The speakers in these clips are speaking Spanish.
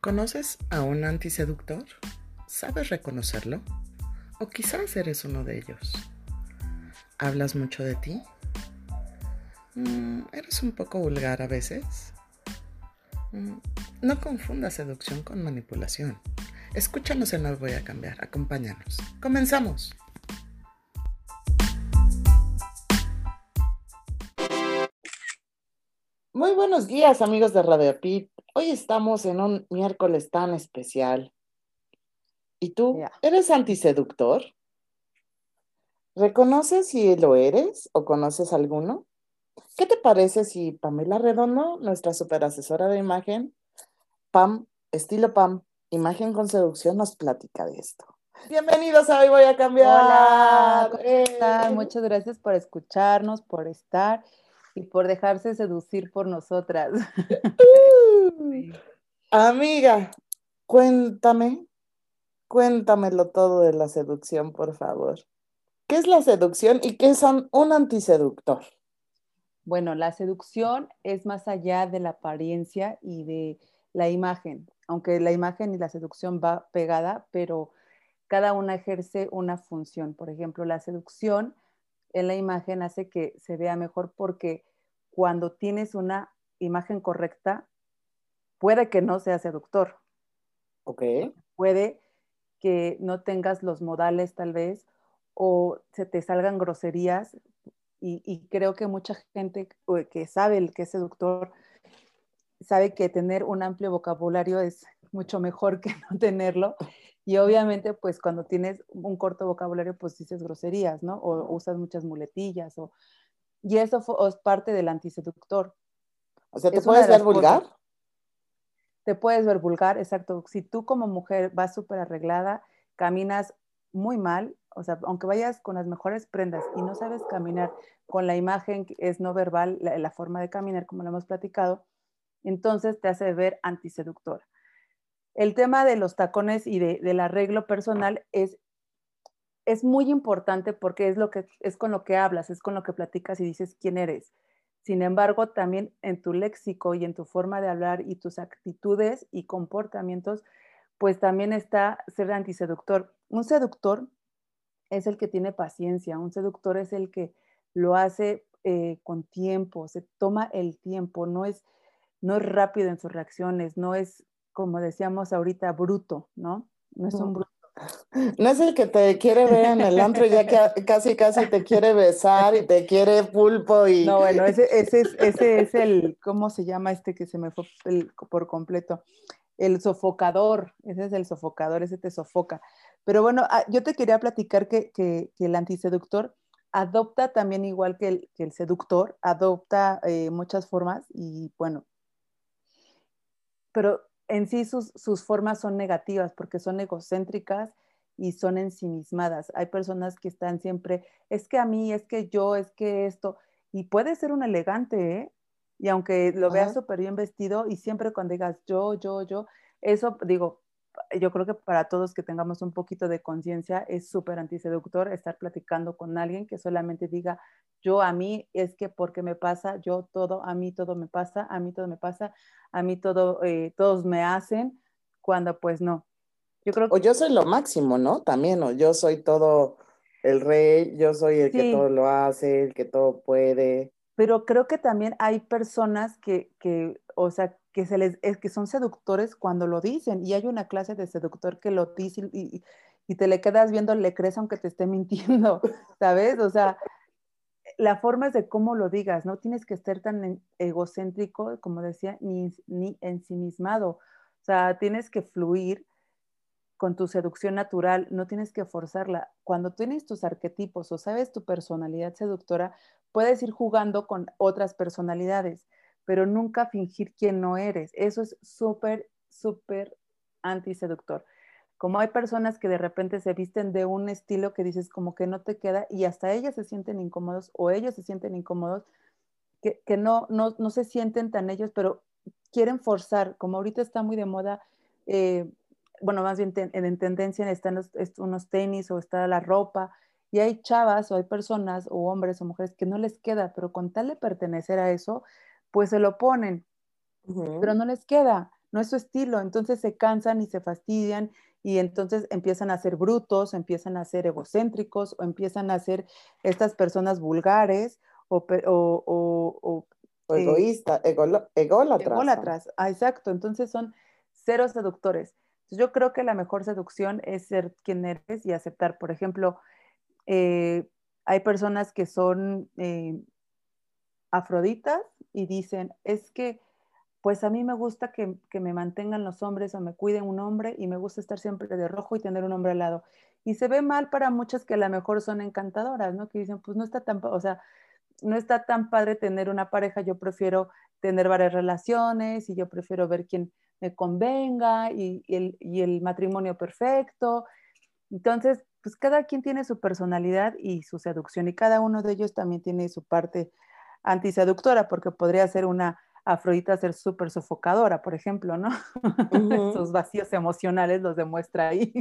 ¿Conoces a un antiseductor? ¿Sabes reconocerlo? ¿O quizás eres uno de ellos? ¿Hablas mucho de ti? Mm, ¿Eres un poco vulgar a veces? Mm, no confundas seducción con manipulación. Escúchanos en Hoy Voy a Cambiar. Acompáñanos. ¡Comenzamos! Buenos días, amigos de Radio Pit. Hoy estamos en un miércoles tan especial. ¿Y tú? ¿Eres antiseductor? ¿Reconoces si lo eres o conoces alguno? ¿Qué te parece si Pamela Redondo, nuestra super asesora de imagen, Pam, estilo Pam, imagen con seducción, nos platica de esto? Bienvenidos a Hoy Voy a Cambiar. Hola, ¿cómo Eh, están? Muchas gracias por escucharnos, por estar y por dejarse seducir por nosotras. Uh, Amiga, cuéntame, cuéntamelo todo de la seducción, por favor. ¿Qué es la seducción y qué es un, un antiseductor? Bueno, la seducción es más allá de la apariencia y de la imagen, aunque la imagen y la seducción va pegada, pero cada una ejerce una función. Por ejemplo, la seducción en la imagen hace que se vea mejor porque cuando tienes una imagen correcta, puede que no sea seductor, Ok, puede que no tengas los modales tal vez o se te salgan groserías y, y creo que mucha gente eh, que sabe el que es seductor sabe que tener un amplio vocabulario es mucho mejor que no tenerlo y obviamente pues cuando tienes un corto vocabulario pues dices groserías, ¿no? O usas muchas muletillas o y eso fue- es parte del antiseductor. o sea, ¿te Es puedes ver vulgar? cosas. te puedes ver vulgar, exacto. Si tú como mujer vas súper arreglada, caminas muy mal, o sea, aunque vayas con las mejores prendas y no sabes caminar con la imagen que es no verbal, la, la forma de caminar, como lo hemos platicado, entonces te hace ver antiseductora. El tema de los tacones y de- del arreglo personal es, es muy importante porque es, lo que, es con lo que hablas, es con lo que platicas y dices quién eres. Sin embargo, también en tu léxico y en tu forma de hablar y tus actitudes y comportamientos, pues también está ser antiseductor. Un seductor es el que tiene paciencia, un seductor es el que lo hace eh, con tiempo, se toma el tiempo, no es, no es rápido en sus reacciones, no es, como decíamos ahorita, bruto, ¿no? No es un bruto. No es el que te quiere ver en el antro y ya que casi casi te quiere besar y te quiere pulpo y No, bueno, ese, ese, es, ese es el, ¿cómo se llama este que se me fue el- por completo? El sofocador, ese es el sofocador, ese te sofoca. Pero bueno, ah, yo te quería platicar que, que- que el antiseductor adopta también igual que el, que el seductor, adopta eh, muchas formas y bueno, pero en sí sus, sus formas son negativas porque son egocéntricas y son ensimismadas. Hay personas que están siempre, es que a mí, es que yo, es que esto, y puede ser un elegante, ¿eh? Y aunque lo veas súper bien vestido y siempre cuando digas yo, yo, yo, eso digo, yo creo que para todos que tengamos un poquito de conciencia es súper antiseductor estar platicando con alguien que solamente diga yo a mí es que porque me pasa, yo todo, a mí todo me pasa, a mí todo me pasa, a mí todo, eh, todos me hacen, cuando pues no. Yo creo O que yo soy lo máximo, ¿no? También, o yo soy todo el rey, yo soy el que Sí. todo lo hace, el que todo puede. pero creo que también hay personas que, que, o sea, que se les es que son seductores cuando lo dicen y hay una clase de seductor que lo dice y, y- te le quedas viendo, le crees aunque te esté mintiendo, ¿sabes? O sea, la forma es de cómo lo digas, no tienes que ser tan egocéntrico, como decía, ni, ni ensimismado, o sea, tienes que fluir con tu seducción natural, no tienes que forzarla. Cuando tienes tus arquetipos o sabes tu personalidad seductora, puedes ir jugando con otras personalidades, pero nunca fingir quién no eres. Eso es súper, súper antiseductor. Como hay personas que de repente se visten de un estilo que dices como que no te queda y hasta ellas se sienten incómodos o ellos se sienten incómodos, que, que no, no, no se sienten tan ellos, pero quieren forzar, como ahorita está muy de moda, eh, bueno, más bien ten- en tendencia están unos tenis o está la ropa, y hay chavas o hay personas o hombres o mujeres que no les queda, pero con tal de pertenecer a eso, pues se lo ponen, pero no les queda, no es su estilo, entonces se cansan y se fastidian y entonces empiezan a ser brutos, empiezan a ser egocéntricos o empiezan a ser estas personas vulgares o, o, eh, egoístas, ególatras. Ególatras, ah, exacto, entonces son cero seductores. Yo creo que la mejor seducción es ser quien eres y aceptar. Por ejemplo, eh, hay personas que son eh, afroditas y dicen, es que pues a mí me gusta que, me mantengan los hombres o me cuiden un hombre y me gusta estar siempre de rojo y tener un hombre al lado. Y se ve mal para muchas que a lo mejor son encantadoras, ¿no? Que dicen, pues no está tan, o sea, no está tan padre tener una pareja, yo prefiero tener varias relaciones y yo prefiero ver quién me convenga y, el, y el matrimonio perfecto. Entonces, pues cada quien tiene su personalidad y su seducción y cada uno de ellos también tiene su parte antiseductora porque podría ser una Afrodita ser súper sofocadora, por ejemplo, ¿no? Sus vacíos emocionales los demuestra ahí.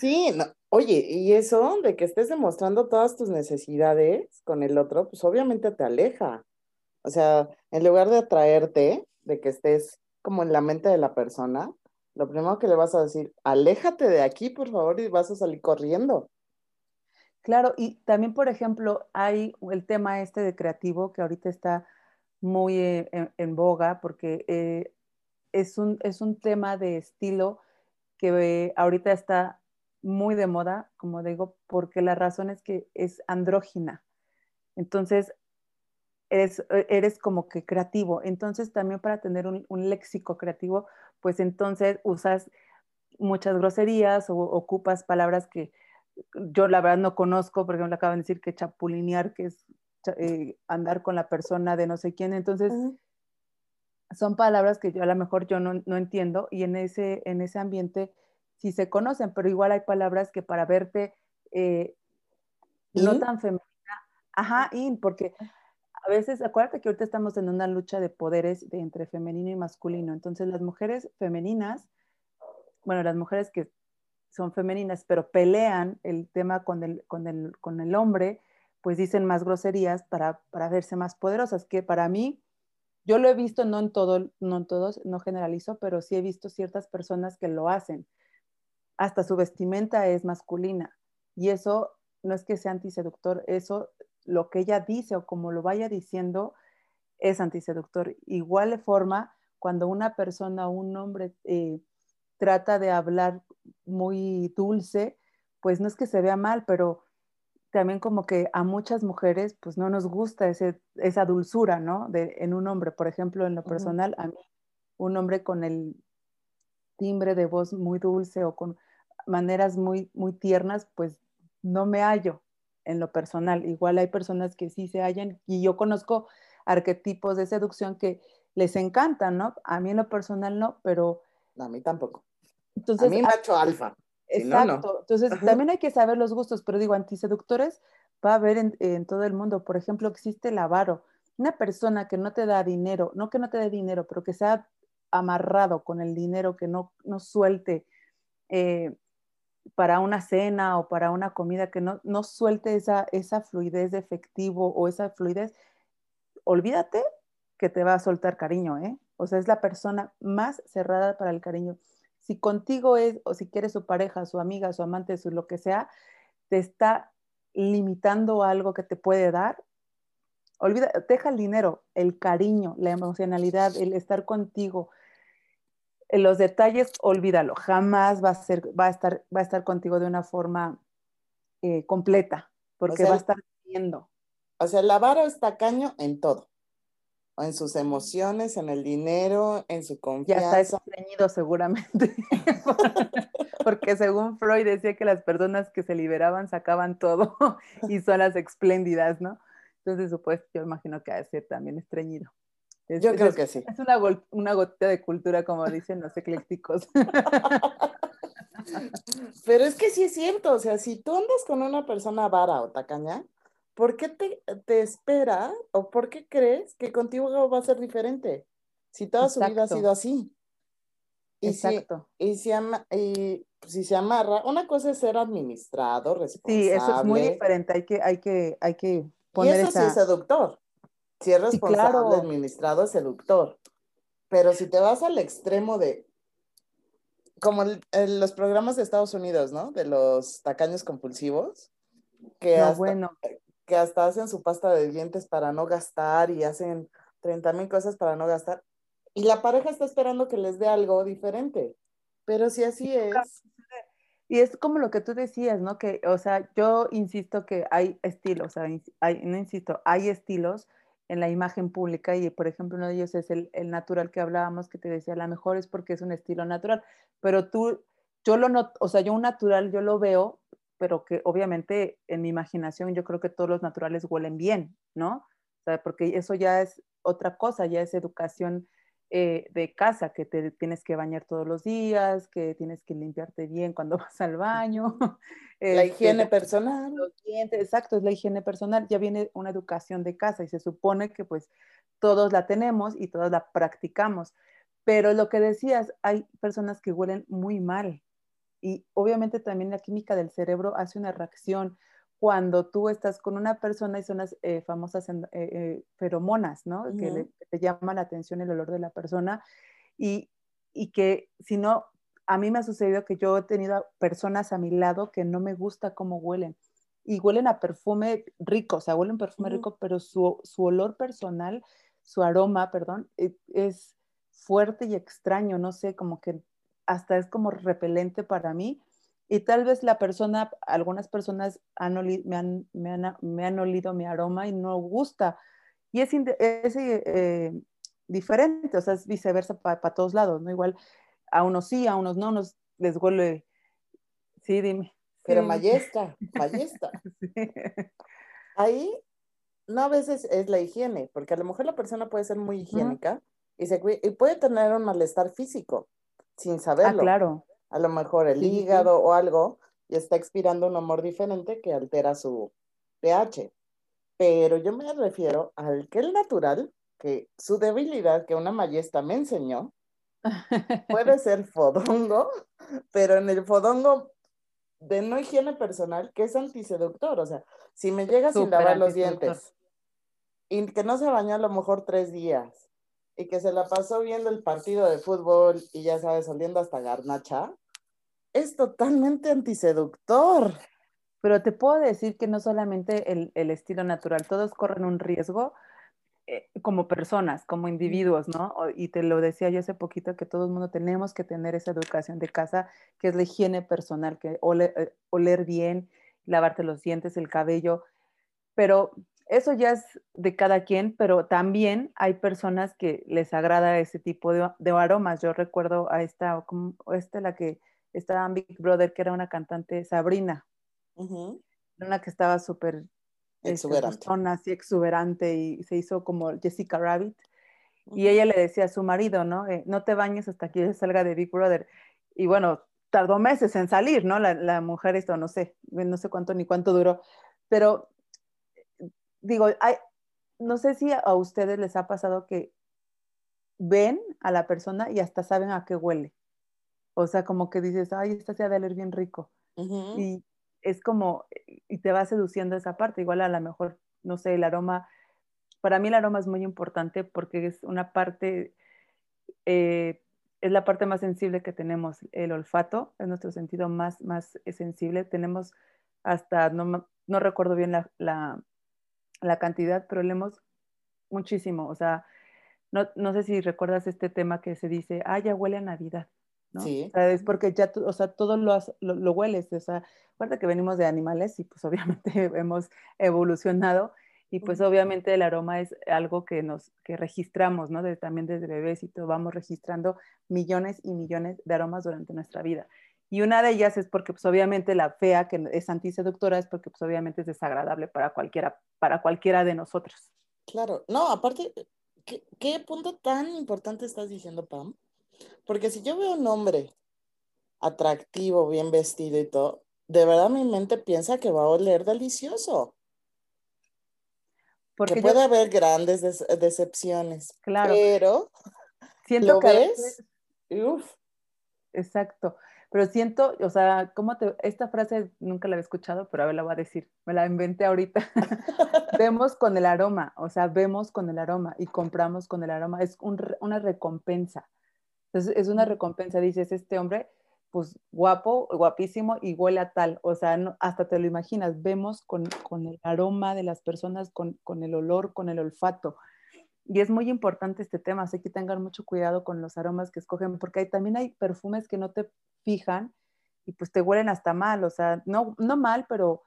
Sí, oye, y eso de que estés demostrando todas tus necesidades con el otro, pues obviamente te aleja. O sea, en lugar de atraerte, de que estés como en la mente de la persona, lo primero que le vas a decir, aléjate de aquí, por favor, y vas a salir corriendo. Claro, y también, por ejemplo, hay el tema este de creativo que ahorita está muy eh, en, boga porque eh, es, un, es un tema de estilo que ahorita está muy de moda, como digo, porque la razón es que es andrógina. Entonces, eres, e, eres como que creativo. Entonces, también para tener un, léxico creativo, pues entonces usas muchas groserías o ocupas palabras que yo la verdad no conozco, por ejemplo, acaban de decir que chapulinear, que es eh, andar con la persona de no sé quién. Entonces, son palabras que yo a lo mejor yo no, no, entiendo y en ese, en ese ambiente sí se conocen, pero igual hay palabras que para verte eh, no tan femenina, ajá, in, porque a veces, acuérdate que ahorita estamos en una lucha de poderes de entre femenino y masculino, entonces las mujeres femeninas, bueno, las mujeres que son femeninas, pero pelean el tema con el, con el, con el hombre, pues dicen más groserías para, verse más poderosas, que para mí, yo lo he visto, no en, todo, no en todos, no generalizo, pero sí he visto ciertas personas que lo hacen. Hasta su vestimenta es masculina. Y eso no es que sea antiseductor, eso lo que ella dice o como lo vaya diciendo es antiseductor. Igual de forma, cuando una persona, un hombre eh, trata de hablar muy dulce, pues no es que se vea mal, pero también como que a muchas mujeres pues no nos gusta ese, esa dulzura, ¿no? De, en un hombre, por ejemplo, en lo personal, a mí, un hombre con el timbre de voz muy dulce o con maneras muy, muy tiernas, pues no me hallo en lo personal. Igual hay personas que sí se hallan y yo conozco arquetipos de seducción que les encantan, ¿no? A mí en lo personal no, pero... A mí tampoco. Entonces, a mí macho alfa. Exacto. Entonces, también hay que saber los gustos, pero digo, antiseductores va a haber en, todo el mundo. Por ejemplo, existe el avaro. Una persona que no te da dinero, no que no te dé dinero, pero que sea amarrado con el dinero, que no, no suelte eh, para una cena o para una comida, que no, no suelte esa, esa fluidez de efectivo o esa fluidez, olvídate que te va a soltar cariño, ¿eh? O sea, es la persona más cerrada para el cariño si contigo es, o si quieres su pareja, su amiga, su amante, su lo que sea, te está limitando algo que te puede dar, olvida, deja el dinero, el cariño, la emocionalidad, el estar contigo, los detalles, olvídalo, jamás va a, ser, va a, estar, va a estar contigo de una forma eh, completa, porque va a estar viendo. O sea, el avaro está caño en todo en sus emociones, en el dinero, en su confianza. Ya está estreñido seguramente, porque según Freud decía que las personas que se liberaban sacaban todo y son las espléndidas, ¿no? Entonces, supuesto, yo imagino que ha de ser también estreñido. yo creo que sí. Es una, una gotita de cultura, como dicen los eclécticos. Pero es que sí es cierto, o sea, si tú andas con una persona vara o tacaña, ¿por qué te, te espera o por qué crees que contigo va a ser diferente? Si toda su vida ha sido así. Y Exacto. Si, y, si, y si se amarra, una cosa es ser administrado, responsable. Sí, eso es muy diferente, hay que, hay que, hay que poner Y eso sí es seductor. Si es responsable, administrado, es seductor. Pero si te vas al extremo de, como los programas de Estados Unidos, ¿no? De los tacaños compulsivos, que, hasta, bueno. Que hasta hacen su pasta de dientes para no gastar y hacen 30 mil cosas para no gastar. Y la pareja está esperando que les dé algo diferente. Pero si así es. Y es como lo que tú decías, ¿no? Que, o sea, yo insisto que hay estilos, o sea, hay, no insisto, hay estilos en la imagen pública y, por ejemplo, uno de ellos es el, el natural que hablábamos, que te decía, la mejor es porque es un estilo natural, pero tú, yo lo noto, o sea, yo un natural, yo lo veo, pero que obviamente en mi imaginación yo creo que todos los naturales huelen bien, ¿no? O sea, porque eso ya es otra cosa, ya es educación eh, de casa, que te tienes que bañar todos los días, que tienes que limpiarte bien cuando vas al baño. La este, higiene personal. Los dientes, exacto, es la higiene personal. Ya viene una educación de casa y se supone que pues todos la tenemos y todos la practicamos. Pero lo que decías, hay personas que huelen muy mal y obviamente también la química del cerebro hace una reacción cuando tú estás con una persona y son las eh, famosas eh, eh, feromonas, ¿no? que, te llama la atención el olor de la persona y, y, que si no, a mí me ha sucedido que yo he tenido personas a mi lado que no me gusta cómo huelen y huelen a perfume rico, o sea, huelen perfume rico, pero su, su, olor personal, su aroma, perdón, e, es fuerte y extraño, no sé, como que hasta es como repelente para mí y tal vez la persona, algunas personas han me, han, me, han, me, han, olido mi aroma y no gusta. Y es, es eh, diferente, o sea, es viceversa para todos lados, ¿no? Igual a unos sí, a unos no, nos les huele. Sí, dime. Pero mayesta, mayesta. Ahí no a veces es la higiene, porque a lo mejor la persona puede ser muy higiénica y, se, y puede tener un malestar físico sin ah, saberlo. Ah, claro a lo mejor el hígado o algo, y está expirando un humor diferente que altera su pH. Pero yo me refiero al que el natural, que su debilidad, que una mayesta me enseñó, puede ser fodongo, pero en el fodongo de no higiene personal, que es antiseductor. O sea, si me llega sin lavar los dientes y que no se bañó a lo mejor tres días y que se la pasó viendo el partido de fútbol y ya sabes, saliendo hasta garnacha, es totalmente antiseductor. Pero te puedo decir que no solamente el, estilo natural, todos corren un riesgo eh, como personas, como individuos, ¿no? Y te lo decía yo hace poquito que todo el mundo tenemos que tener esa educación de casa, que es la higiene personal, que eh, oler bien, lavarte los dientes, el cabello, pero eso ya es de cada quien, pero también hay personas que les agrada ese tipo de, aromas. Yo recuerdo a esta, como esta la que estaba en Big Brother, que era una cantante, Sabrina, una que estaba súper este, exuberante. así exuberante y se hizo como Jessica Rabbit. Y ella le decía a su marido, ¿no? Eh, no te bañes hasta que salga de Big Brother. Y bueno, tardó meses en salir, ¿no? La, la mujer, esto no sé, no sé cuánto ni cuánto duró. Pero digo, hay, no sé si a ustedes les ha pasado que ven a la persona y hasta saben a qué huele. O sea, como que dices, ay, esta se ha de oler bien rico. Y es como, y te va seduciendo esa parte. Igual a lo mejor, no sé, el aroma, para mí el aroma es muy importante porque es una parte, eh, es la parte más sensible que tenemos. El olfato es nuestro sentido más, más sensible. Tenemos hasta, no, no recuerdo bien la, la, la cantidad, pero leemos muchísimo. O sea, no, no, sé si recuerdas este tema que se dice, ah, ya huele a Navidad. ¿no? Sí. O sea, es porque ya, o sea, todo lo, lo, hueles. O sea, acuérdate que venimos de animales y pues obviamente hemos evolucionado y pues obviamente el aroma es algo que nos que registramos, ¿no? también desde bebés y todo, vamos registrando millones y millones de aromas durante nuestra vida. Y una de ellas es porque, pues, obviamente, la fea, que es antiseductora, es porque, pues, obviamente, es desagradable para cualquiera, para cualquiera de nosotros. Claro, no, aparte, ¿qué, qué punto tan importante estás diciendo, Pam? Porque si yo veo un hombre atractivo, bien vestido y todo, de verdad mi mente piensa que va a oler delicioso. Porque que puede haber grandes decepciones. Claro. Pero, Siento ¿lo que ves? Uf. Exacto. Pero siento, o sea, ¿cómo te, esta frase nunca la había escuchado, pero a ver, la voy a decir, me la inventé ahorita. vemos con el aroma, o sea, vemos con el aroma y compramos con el aroma, es una recompensa. Entonces, es una recompensa, dices, este hombre, pues guapo, guapísimo y huele a tal, o sea, hasta te lo imaginas, vemos con, con el aroma de las personas, con, con el olor, con el olfato. Y es muy importante este tema, así que tengan mucho cuidado con los aromas que escogen, porque hay, también hay perfumes que no te fijan y pues te huelen hasta mal, o sea, no, no mal, pero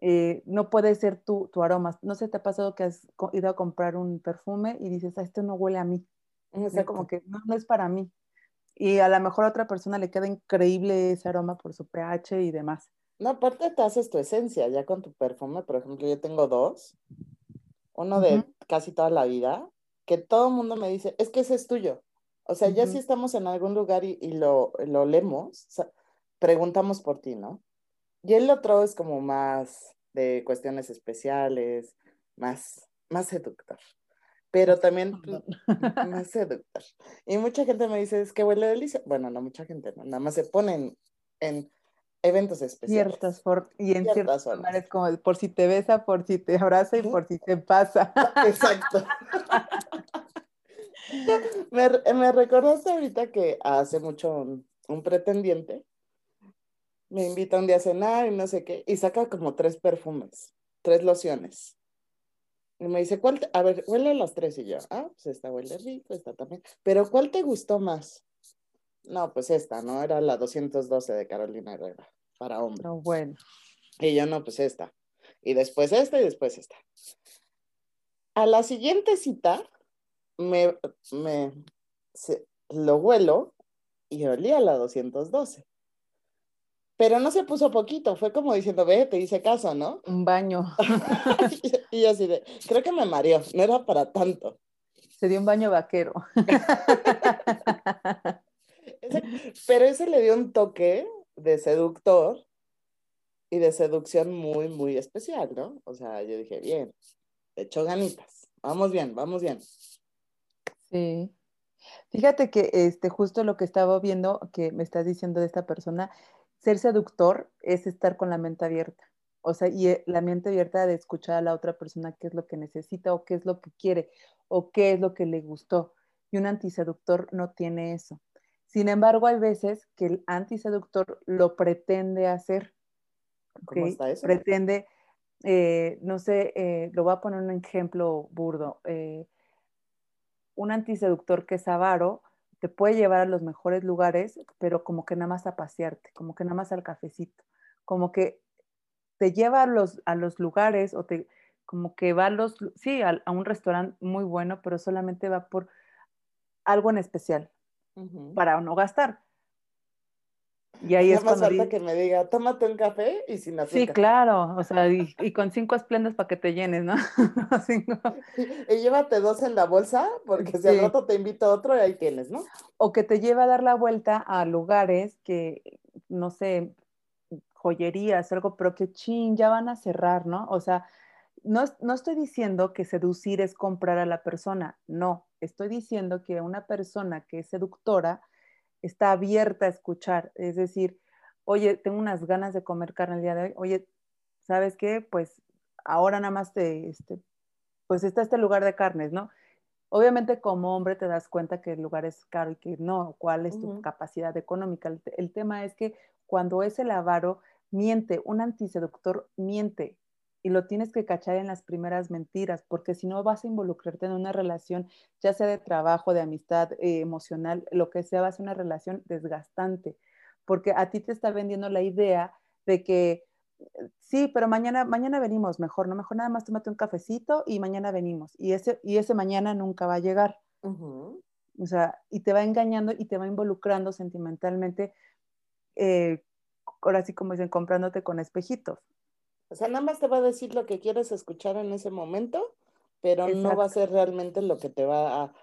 eh, no puede ser tu, tu, aroma. No sé, te ha pasado que has ido a comprar un perfume y dices, ah, esto no huele a mí. O sea, como que no, no, es para mí. Y a lo mejor a otra persona le queda increíble ese aroma por su pH y demás. No, aparte te haces tu esencia ya con tu perfume. Por ejemplo, yo tengo dos uno de casi toda la vida, que todo el mundo me dice, es que ese es tuyo. O sea, ya si estamos en algún lugar y, lo, lo leemos, preguntamos por ti, ¿no? Y el otro es como más de cuestiones especiales, más, más seductor. Pero también más seductor. Y mucha gente me dice, es que huele delicia. Bueno, no mucha gente, ¿no? Nada más se ponen en eventos especiales. Ciertas por, y en ciertas lugares como por si te besa, por si te abraza y por si te pasa. Exacto. me, me recordaste ahorita que hace mucho un, pretendiente me invita un día a cenar y no sé qué, y saca como tres perfumes, tres lociones. Y me dice, ¿cuál? a ver, huele las tres. Y yo, ah, pues esta huele rico, esta también. Pero ¿cuál te gustó más? No, pues esta, ¿no? Era la 212 de Carolina Herrera, para hombre. No, bueno. Y yo, no, pues esta. Y después esta y después esta. A la siguiente cita, me, me lo huelo y olía la 212. Pero no se puso poquito, fue como diciendo, ve, te hice caso, ¿no? Un baño. y yo así de, creo que me mareó, no era para tanto. Se dio un baño vaquero. pero ese le dio un toque de seductor y de seducción muy, muy especial, ¿no? O sea, yo dije, bien, hecho ganitas, vamos bien, vamos bien. Sí. Fíjate que este, justo lo que estaba viendo que me estás diciendo de esta persona, ser seductor es estar con la mente abierta. O sea, y eh, la mente abierta de escuchar a la otra persona qué es lo que necesita o qué es lo que quiere o qué es lo que le gustó. Y un antiseductor no tiene eso. Sin embargo, hay veces que el antiseductor lo pretende hacer. ¿Cómo está eso? Pretende, eh, no sé, eh, lo voy a poner un ejemplo burdo. Eh, un antiseductor que es avaro te puede llevar a los mejores lugares, pero como que nada más a pasearte, como que nada más al cafecito, como que te lleva a los, a los lugares o te, como que va a los, sí, a un restaurante muy bueno, pero solamente va por algo en especial, para no gastar. Y ahí es, más falta que me diga, tómate un café y sin azúcar. Sí, claro, o sea, y, con cinco esplendas para que te llenes, ¿no? y llévate dos en la bolsa, porque si al rato te invito a otro y ahí tienes, ¿no? O que te lleve a dar la vuelta a lugares que, no sé, joyerías, algo, pero que chin, ya van a cerrar, ¿no? O sea, no, no estoy diciendo que seducir es comprar a la persona, no, estoy diciendo que una persona que es seductora está abierta a escuchar, es decir, oye, tengo unas ganas de comer carne el día de hoy, oye, ¿sabes qué? Pues ahora nada más te, este, pues está este lugar de carnes, ¿no? Obviamente como hombre te das cuenta que el lugar es caro y que no, cuál es tu capacidad económica. El, el, tema es que cuando es el avaro, miente, un antiseductor miente, y lo tienes que cachar en las primeras mentiras, porque si no vas a involucrarte en una relación, ya sea de trabajo, de amistad, eh, emocional, lo que sea, va a ser una relación desgastante, porque a ti te está vendiendo la idea de que sí, pero mañana, mañana venimos mejor, no mejor nada más tómate un cafecito y mañana venimos, y ese, y ese mañana nunca va a llegar. O sea, y te va engañando y te va involucrando sentimentalmente, eh, ahora sí como dicen, comprándote con espejitos. O sea, nada más te va a decir lo que quieres escuchar en ese momento, pero no va a ser realmente lo que te va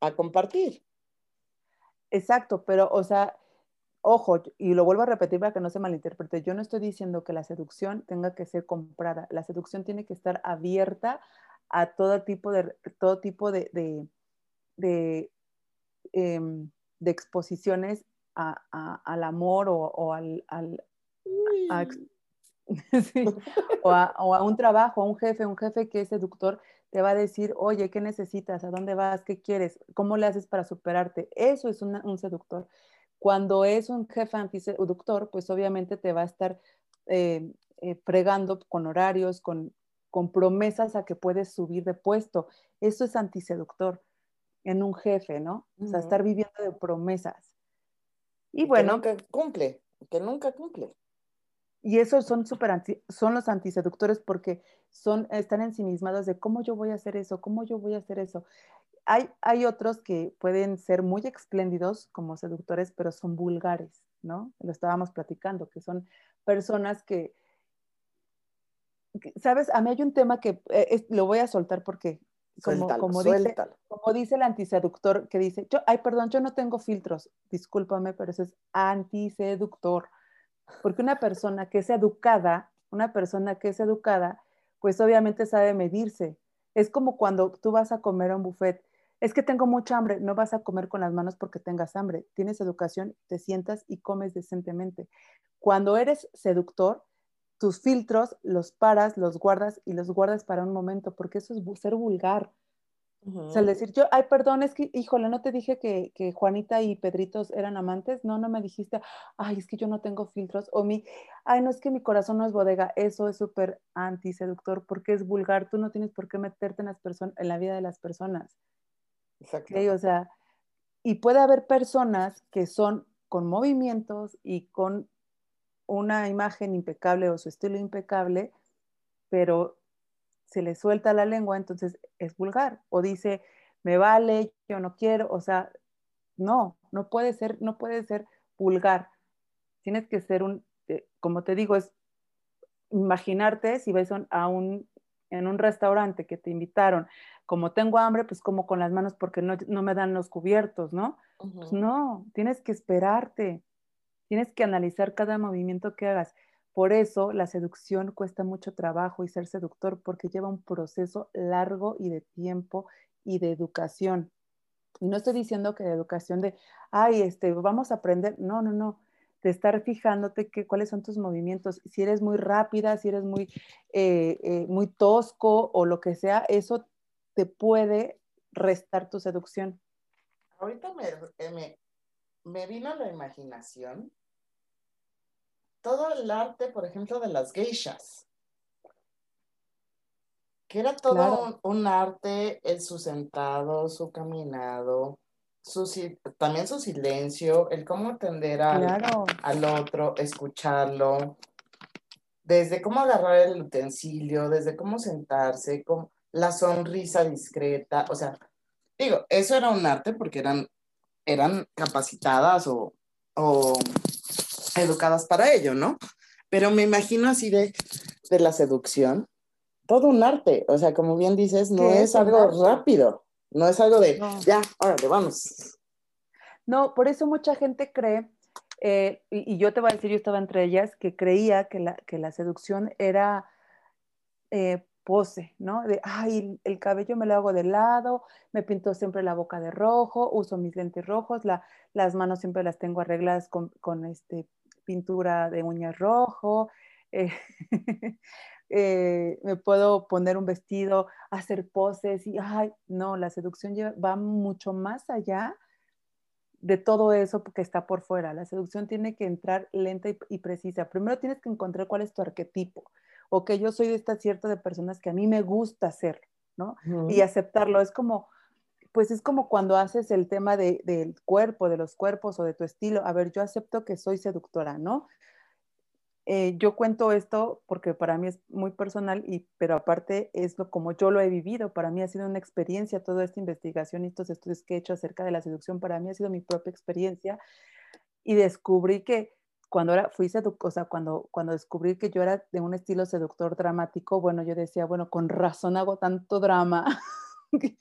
a, compartir. Exacto, pero, o sea, ojo, y lo vuelvo a repetir para que no se malinterprete, yo no estoy diciendo que la seducción tenga que ser comprada, la seducción tiene que estar abierta a todo tipo de, todo tipo de, de, de, em, de exposiciones al amor o, al, o, a, un trabajo, a un jefe, un jefe que es seductor, te va a decir, oye, ¿qué necesitas? ¿A dónde vas? ¿Qué quieres? ¿Cómo le haces para superarte? Eso es un seductor. Cuando es un jefe antiseductor, pues obviamente te va a estar eh, eh, fregando con horarios, con, con promesas a que puedes subir de puesto. Eso es antiseductor en un jefe, ¿no? O sea, estar viviendo de promesas. Y, bueno. Que nunca cumple, que nunca cumple. Y esos son super son los antiseductores porque son, están ensimismados de cómo yo voy a hacer eso, cómo yo voy a hacer eso. Hay, hay otros que pueden ser muy espléndidos como seductores, pero son vulgares, ¿no? Lo estábamos platicando, que son personas que, ¿sabes? A mí hay un tema que eh, lo voy a soltar porque como, como, dice, como, dice, el antiseductor que dice, yo, ay, perdón, yo no tengo filtros, discúlpame, pero eso es antiseductor. Porque una persona que es educada, una persona que es educada, pues obviamente sabe medirse. Es como cuando tú vas a comer a un buffet. Es que tengo mucha hambre, no vas a comer con las manos porque tengas hambre. Tienes educación, te sientas y comes decentemente. Cuando eres seductor, tus filtros los paras, los guardas y los guardas para un momento, porque eso es ser vulgar. O sea, decir, yo, ay, perdón, es que, híjole, no te dije que, que, Juanita y Pedritos eran amantes, no, no me dijiste, ay, es que yo no tengo filtros, o mi, ay, no es que mi corazón no es bodega, eso es súper antiseductor, porque es vulgar, tú no tienes por qué meterte en, las personas, en la vida de las personas. Exacto. O sea, y puede haber personas que son con movimientos y con una imagen impecable o su estilo impecable, pero se le suelta la lengua, entonces es vulgar. O dice, me vale, yo no quiero, o sea, no, no puede ser, no puede ser vulgar. Tienes que ser un, eh, como te digo, es imaginarte si ves a un, en un restaurante que te invitaron, como tengo hambre, pues como con las manos porque no, me dan los cubiertos, ¿no? Pues no, tienes que esperarte. Tienes que analizar cada movimiento que hagas. Por eso la seducción cuesta mucho trabajo y ser seductor porque lleva un proceso largo y de tiempo y de educación. Y no estoy diciendo que de educación de, ay, este, vamos a aprender. No, no, no. De estar fijándote que, cuáles son tus movimientos. Si eres muy rápida, si eres muy, eh, eh, muy tosco o lo que sea, eso te puede restar tu seducción. Ahorita me, eh, me, me vino la imaginación todo el arte, por ejemplo, de las geishas, que era todo un, arte, el su sentado, su caminado, su, también su silencio, el cómo atender al, al otro, escucharlo, desde cómo agarrar el utensilio, desde cómo sentarse, con la sonrisa discreta, o sea, digo, eso era un arte porque eran, eran capacitadas o, o educadas para ello, ¿no? Pero me imagino así de, de la seducción, todo un arte, o sea, como bien dices, no es, algo rápido, no es algo de, ya, órale, vamos. No, por eso mucha gente cree, eh, y, yo te voy a decir, yo estaba entre ellas, que creía que la, que la seducción era eh, pose, ¿no? De, ay, el cabello me lo hago de lado, me pinto siempre la boca de rojo, uso mis lentes rojos, la, las manos siempre las tengo arregladas con, con este pintura de uñas rojo, eh, eh, me puedo poner un vestido, hacer poses y, ay, no, la seducción va mucho más allá de todo eso que está por fuera. La seducción tiene que entrar lenta y, precisa. Primero tienes que encontrar cuál es tu arquetipo. O que yo soy de esta cierta de personas que a mí me gusta ser, ¿no? Y aceptarlo. Es como, pues es como cuando haces el tema de, del cuerpo, de los cuerpos o de tu estilo. A ver, yo acepto que soy seductora, ¿no? Eh, yo cuento esto porque para mí es muy personal, y, pero aparte es lo, como yo lo he vivido. Para mí ha sido una experiencia toda esta investigación y estos estudios que he hecho acerca de la seducción. Para mí ha sido mi propia experiencia y descubrí que cuando era, fui o sea, cuando, cuando descubrí que yo era de un estilo seductor dramático, bueno, yo decía, bueno, con razón hago tanto drama.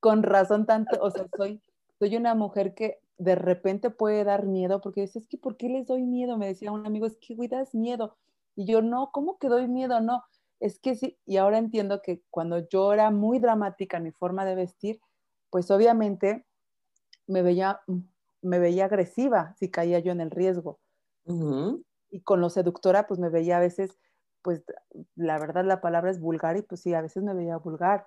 con razón tanto, o sea, soy, soy una mujer que de repente puede dar miedo, porque dices, es que ¿por qué les doy miedo? Me decía un amigo, es que güey, das miedo. Y yo, no, ¿cómo que doy miedo? No, es que sí, y ahora entiendo que cuando yo era muy dramática en mi forma de vestir, pues obviamente me veía me veía agresiva si caía yo en el riesgo. Y con lo seductora, pues me veía a veces, pues la verdad la palabra es vulgar y pues sí, a veces me veía vulgar.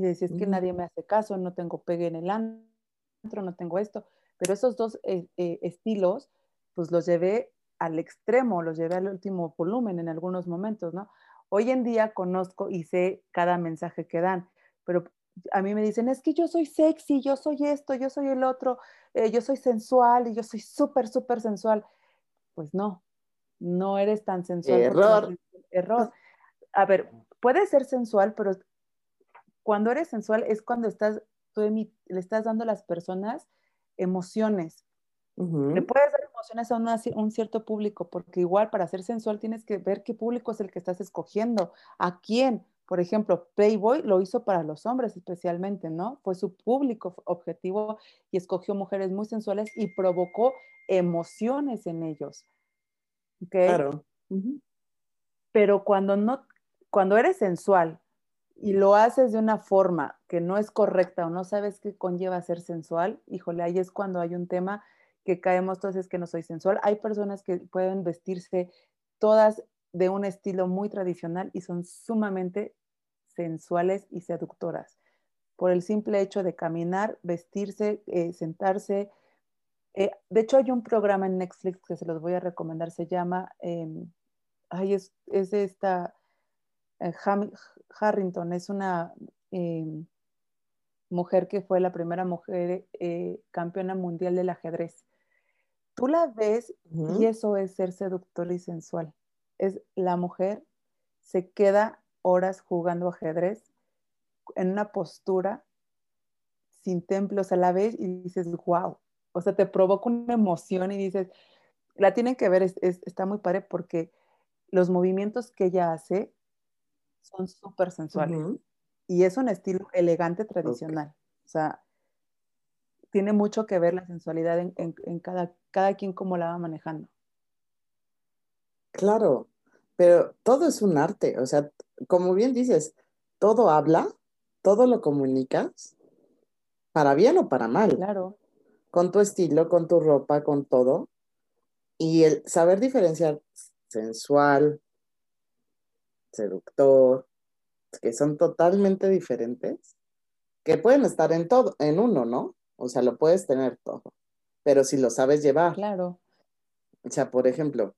Y decía, es que nadie me hace caso, no tengo pegue en el antro, no tengo esto. Pero esos dos eh, eh, estilos, pues los llevé al extremo, los llevé al último volumen en algunos momentos, ¿no? Hoy en día conozco y sé cada mensaje que dan, pero a mí me dicen, es que yo soy sexy, yo soy esto, yo soy el otro, eh, yo soy sensual y yo soy súper, súper sensual. Pues no, no eres tan sensual. Error. error. A ver, puedes ser sensual, pero cuando eres sensual es cuando estás, tú le estás dando a las personas emociones. Le puedes dar emociones a un cierto público, porque igual para ser sensual tienes que ver qué público es el que estás escogiendo, a quién. Por ejemplo, Playboy lo hizo para los hombres especialmente, ¿no? Fue su público objetivo y escogió mujeres muy sensuales y provocó emociones en ellos. Claro. Pero cuando no, cuando eres sensual y lo haces de una forma que no es correcta o no sabes qué conlleva ser sensual, híjole, ahí es cuando hay un tema que caemos entonces que no soy sensual. Hay personas que pueden vestirse todas de un estilo muy tradicional y son sumamente sensuales y seductoras por el simple hecho de caminar, vestirse, eh, sentarse. Eh, de hecho, hay un programa en Netflix que se los voy a recomendar, se llama, em, ay, es, es esta Harrington es una em, mujer que fue la primera mujer eh, campeona mundial del ajedrez. Tú la ves y eso es ser seductor y sensual. Es la mujer se queda horas jugando ajedrez en una postura sin templos a la vez y dices, wow, o sea, te provoca una emoción y dices, la tienen que ver, está muy padre porque los movimientos que ella hace son súper sensuales. Y es un estilo elegante tradicional. O sea, tiene mucho que ver la sensualidad en, cada, cada quien cómo la va manejando. Claro, pero todo es un arte. O sea, como bien dices, todo habla, todo lo comunicas, para bien o para mal. Claro. Con tu estilo, con tu ropa, con todo. Y el saber diferenciar sensual, seductor, que son totalmente diferentes, que pueden estar en todo, en uno, ¿no? O sea, lo puedes tener todo, pero si lo sabes llevar. Claro. O sea, por ejemplo,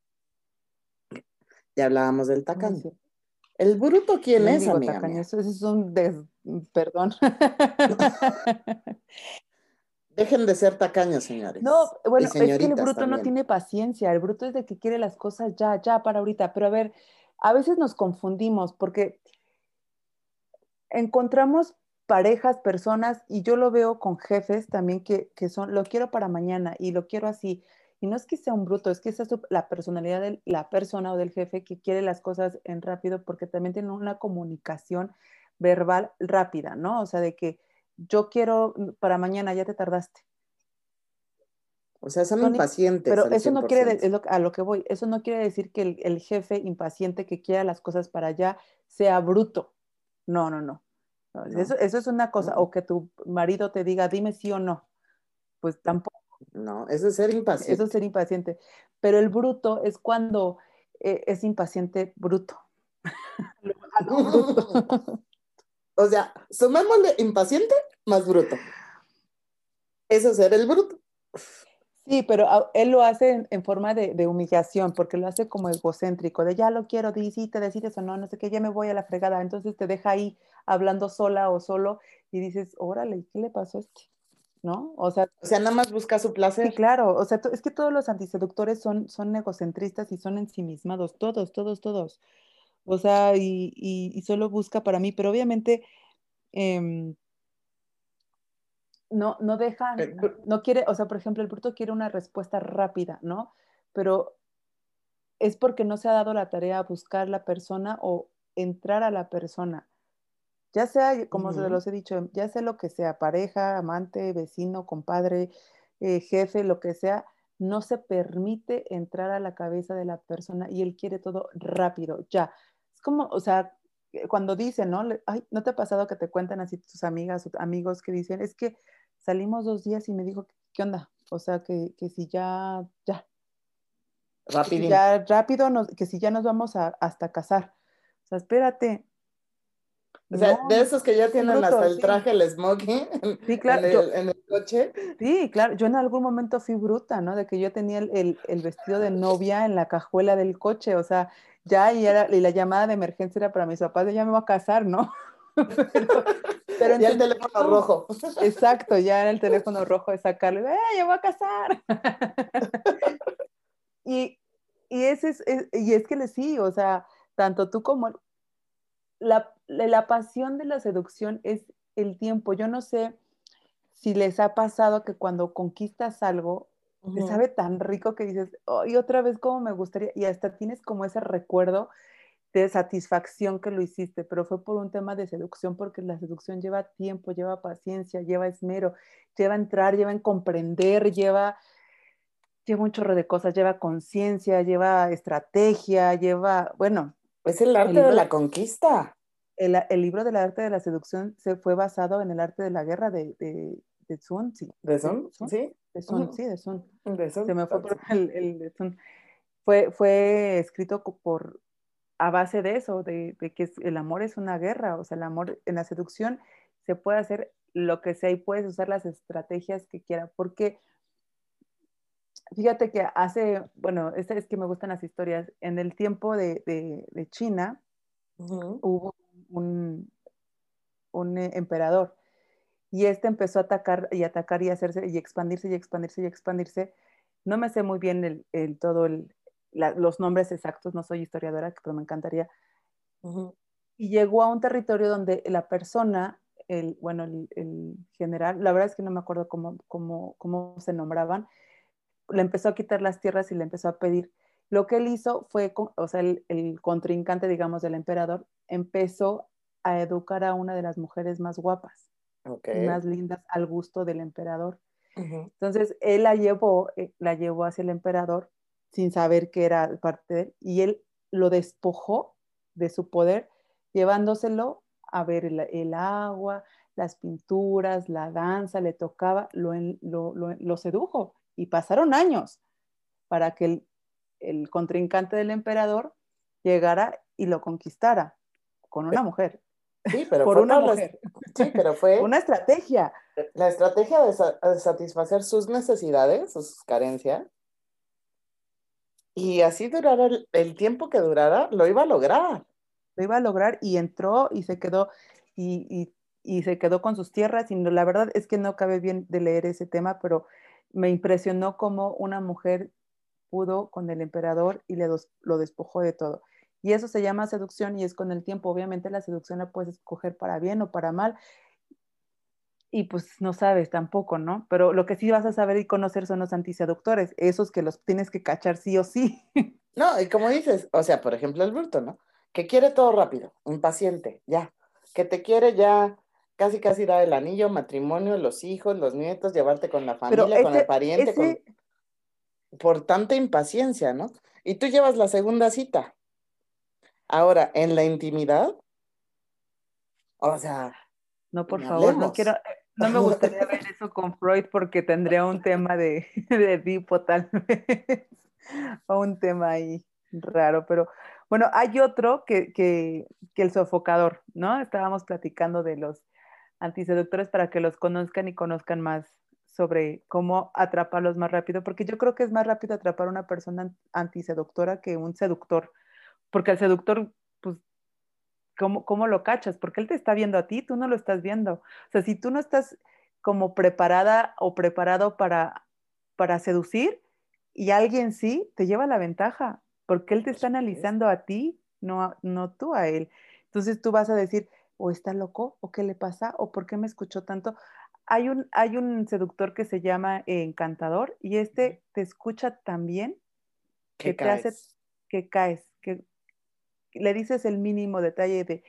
ya hablábamos del tacaño. ¿El bruto quién es, amiga? Eso, es un perdón. Dejen de ser tacaños, señores. No, bueno, es que el bruto no tiene paciencia. El bruto es de que quiere las cosas ya, ya, para ahorita. Pero a ver, a veces nos confundimos porque encontramos parejas, personas, y yo lo veo con jefes también que, son, lo quiero para mañana y lo quiero así. Y no es que sea un bruto, es que esa es la personalidad de la persona o del jefe que quiere las cosas en rápido porque también tiene una comunicación verbal rápida, ¿no? O sea, de que yo quiero para mañana, ya te tardaste. O sea, son, impacientes. Pero eso no quiere, es a lo que voy, eso no quiere decir que el, jefe impaciente que quiera las cosas para allá sea bruto. No, no, no. Eso, es una cosa. O que tu marido te diga, dime sí o no. Pues tampoco. No, eso es ser impaciente. Eso es ser impaciente. Pero el bruto es cuando eh, es impaciente bruto. o sea, sumémosle impaciente más bruto. Eso es ser el bruto. Sí, pero él lo hace en, forma de, humillación, porque lo hace como egocéntrico, de ya lo quiero, di, sí, te decides o no, no sé qué, ya me voy a la fregada. Entonces te deja ahí hablando sola o solo y dices, órale, ¿qué le pasó a este? ¿No? O sea, o sea, nada más busca su placer. Sí, claro, o sea, es que todos los antiseductores son, son egocentristas y son ensimismados, todos, todos, todos. O sea, y, solo busca para mí, pero obviamente... Em, no, no deja, eh, no quiere, o sea, por ejemplo, el bruto quiere una respuesta rápida, ¿no? Pero es porque no se ha dado la tarea a buscar la persona o entrar a la persona. Ya sea, como se los he dicho, ya sea lo que sea, pareja, amante, vecino, compadre, eh, jefe, lo que sea, no se permite entrar a la cabeza de la persona y él quiere todo rápido, ya. Es como, o sea, cuando dicen, ¿no? Ay, ¿no te ha pasado que te cuentan así tus amigas o amigos que dicen, es que salimos dos días y me dijo, ¿qué onda? O sea, que, que si ya, ya. Rapidín. Ya rápido, nos, que si ya nos vamos a, hasta casar. O sea, espérate. O sea, No, de esos que ya tienen bruto, hasta el sí. traje, el smoking Sí, claro. en yo- el, en el coche. Sí, claro, yo en algún momento fui bruta, ¿no? De que yo tenía el, el- el vestido de novia en la cajuela del coche, o sea, ya y, era, y la llamada de emergencia era para mis papás, de ya me voy a casar, ¿no? pero, pero Y el teléfono rojo. Exacto, ya era el teléfono rojo de sacarle, ¡eh, ya voy a casar! y, y, ese es, es- y es que le sí, o sea, tanto tú como la, la, pasión de la seducción es el tiempo. Yo no sé si les ha pasado que cuando conquistas algo, te Ujú. sabe tan rico que dices, oh, y otra vez como me gustaría, y hasta tienes como ese recuerdo de satisfacción que lo hiciste, pero fue por un tema de seducción, porque la seducción lleva tiempo, lleva paciencia, lleva esmero, lleva entrar, lleva en comprender, lleva, lleva un chorro de cosas, lleva conciencia, lleva estrategia, lleva, bueno, Es el arte El de libro- la conquista. el, el libro del arte de la seducción se fue basado en el arte de la guerra de, de, de Sun, sí, ¿De Sun? Sí, de Sun, sí, de Sun. de Sun. se me fue por el, el de Sun. Fue, fue escrito por a base de eso, de, de que el amor es una guerra, o sea, el amor en la seducción se puede hacer lo que sea y puedes usar las estrategias que quieras, porque fíjate que hace, bueno, es, es que me gustan las historias, en el tiempo de, de, de China hubo un, un eh, emperador y este empezó a atacar y atacar y hacerse y expandirse y expandirse y expandirse. No me sé muy bien el, el todo el, la, los nombres exactos, no soy historiadora, pero me encantaría. Y llegó a un territorio donde la persona, el, bueno, el, el general, la verdad es que no me acuerdo cómo, cómo, cómo se nombraban, le empezó a quitar las tierras y le empezó a pedir. Lo que él hizo fue, o sea, el, el contrincante, digamos, del emperador, empezó a educar a una de las mujeres más guapas y más lindas al gusto del emperador. Entonces, él la llevó, eh, la llevó hacia el emperador sin saber que era parte de él, y él lo despojó de su poder, llevándoselo a ver el, el agua, las pinturas, la danza, le tocaba, lo, lo, lo- lo sedujo, y pasaron años para que el, el contrincante del emperador llegara y lo conquistara con una mujer, Sí, pero por fue una la- mujer, sí, pero fue una estrategia. la estrategia de, sa- de satisfacer sus necesidades, sus carencias. Y así durara el, tiempo que durara, lo iba a lograr. lo iba a lograr y entró y se quedó y, y- y se quedó con sus tierras y no- la verdad es que no cabe bien de leer ese tema, pero me impresionó cómo una mujer pudo con el emperador y le lo despojó de todo. Y eso se llama seducción y es con el tiempo. Obviamente la seducción la puedes escoger para bien o para mal. Y pues no sabes tampoco, ¿no? Pero lo que sí vas a saber y conocer son los antiseductores, esos que los tienes que cachar sí o sí. No, y como dices, o sea, por ejemplo, el bruto, ¿no? Que quiere todo rápido, impaciente, ya. Que te quiere ya casi casi dar el anillo, matrimonio, los hijos, los nietos, llevarte con la familia, con el ese- pariente, con- por tanta impaciencia, ¿no? Y tú llevas la segunda cita. Ahora, en la intimidad, o sea, No, por favor, no quiero, no me gustaría ver eso con Freud porque tendría un tema de, de Edipo tal vez, o un tema ahí raro, pero bueno, hay otro que, que, que el sofocador, ¿no? Estábamos platicando de los antiseductores para que los conozcan y conozcan más sobre cómo atraparlos más rápido, porque yo creo que es más rápido atrapar a una persona antiseductora que un seductor, porque el seductor, ¿cómo, ¿cómo lo cachas? Porque él te está viendo a ti, tú no lo estás viendo. O sea, si tú no estás como preparada o preparado para, para seducir y alguien sí, te lleva la ventaja, porque él te está analizando a ti, no, no tú a él. Entonces tú vas a decir, o está loco, o qué le pasa, o por qué me escuchó tanto. Hay un, hay un seductor que se llama eh, Encantador y este te escucha tan bien que que te hace caes. que caes, le dices el mínimo detalle de,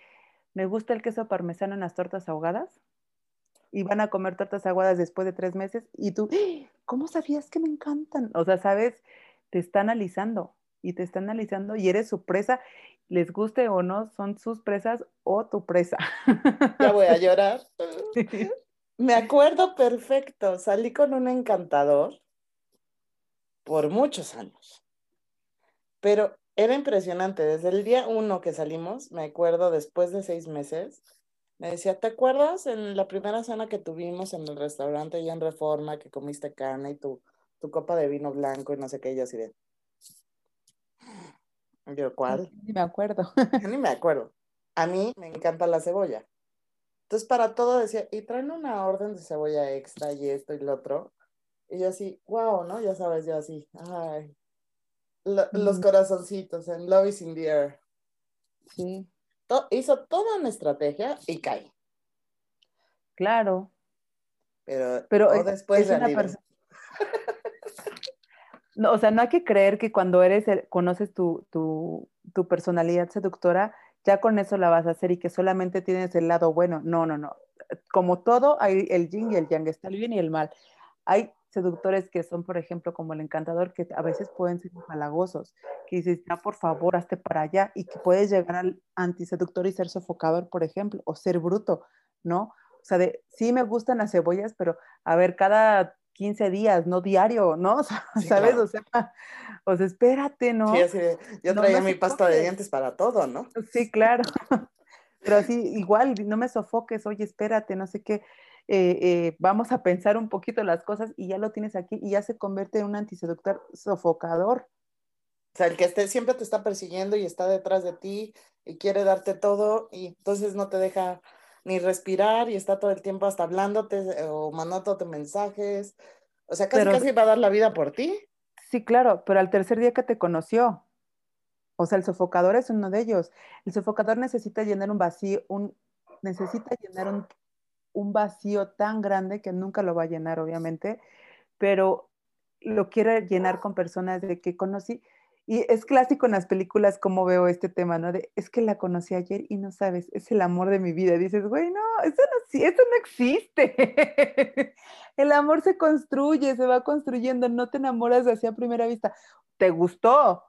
me gusta el queso parmesano en las tortas ahogadas y van a comer tortas ahogadas después de tres meses y tú, ¡Ah! ¿cómo sabías que me encantan? O sea, sabes, te está analizando y te está analizando y eres su presa, les guste o no, son sus presas o tu presa. Ya voy a llorar. Me acuerdo perfecto, salí con un encantador por muchos años. Pero era impresionante. Desde el día uno que salimos, me acuerdo, después de seis meses, me decía, ¿te acuerdas en la primera cena que tuvimos en el restaurante allá en Reforma, que comiste carne y tu, tu copa de vino blanco y no sé qué? Y yo así de... Yo, ¿cuál? Ni me acuerdo. ni me acuerdo. A mí me encanta la cebolla. Entonces, para todo decía, y traen una orden de cebolla extra y esto y lo otro. Y yo así, wow, ¿no? Ya sabes, yo así, ay. Los corazoncitos en Love is in the air. Sí. hizo toda una estrategia y cae. Claro. Pero, Pero después de no, o sea, no hay que creer que cuando eres conoces tu, tu, tu personalidad seductora, ya con eso la vas a hacer y que solamente tienes el lado bueno. No, no, no. Como todo, hay el yin y el yang, está el bien y el mal. Hay seductores que son, por ejemplo, como el encantador, que a veces pueden ser halagosos, que dices, ya por favor, hazte para allá, y que puedes llegar al antiseductor y ser sofocador, por ejemplo, o ser bruto, ¿no? O sea, de, sí me gustan las cebollas, pero a ver, cada 15 días, no diario, ¿no? ¿Sabes? O sea, o sea, espérate, ¿no? Sí, yo traía mi pasta de dientes para todo, ¿no? Sí, claro. Pero así, igual, no me sofoques, oye, espérate, no sé qué. Eh, eh, vamos a pensar un poquito las cosas y ya lo tienes aquí y ya se convierte en un antiseductor sofocador. O sea, el que esté, siempre te está persiguiendo y está detrás de ti y quiere darte todo y entonces no te deja ni respirar y está todo el tiempo hasta hablándote eh, o mandándote mensajes. O sea, casi, casi va a dar la vida por ti. Sí, claro, pero al tercer día que te conoció, o sea, el sofocador es uno de ellos. El sofocador necesita llenar un vacío, un, necesita llenar un un vacío tan grande que nunca lo va a llenar, obviamente, pero lo quiere llenar con personas de que conocí. Y es clásico en las películas como veo este tema, ¿no? De, es que la conocí ayer y no sabes, es el amor de mi vida. Dices, güey, no, eso no, eso no existe. el amor se construye, se va construyendo, no te enamoras así a primera vista. Te gustó,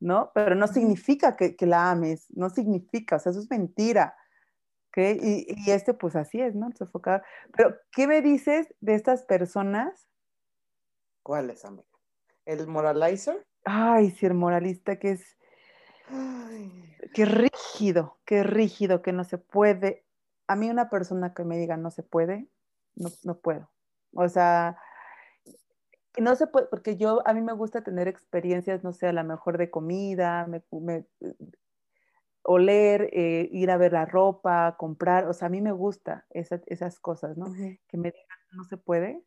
¿no? Pero no significa que, que la ames, no significa, o sea, eso es mentira. Y, este, pues así es, ¿no? Sofocado. Pero, ¿qué me dices de estas personas? ¿Cuáles, amiga? ¿El moralizer? Ay, sí, el moralista que es. Ay. Qué rígido, qué rígido, que no se puede. A mí, una persona que me diga no se puede, no, no puedo. O sea, no se puede, porque yo, a mí me gusta tener experiencias, no sé, a lo mejor de comida, me, me, oler, eh, ir a ver la ropa, comprar, o sea, a mí me gusta esas cosas, ¿no? Que me digan, no se puede,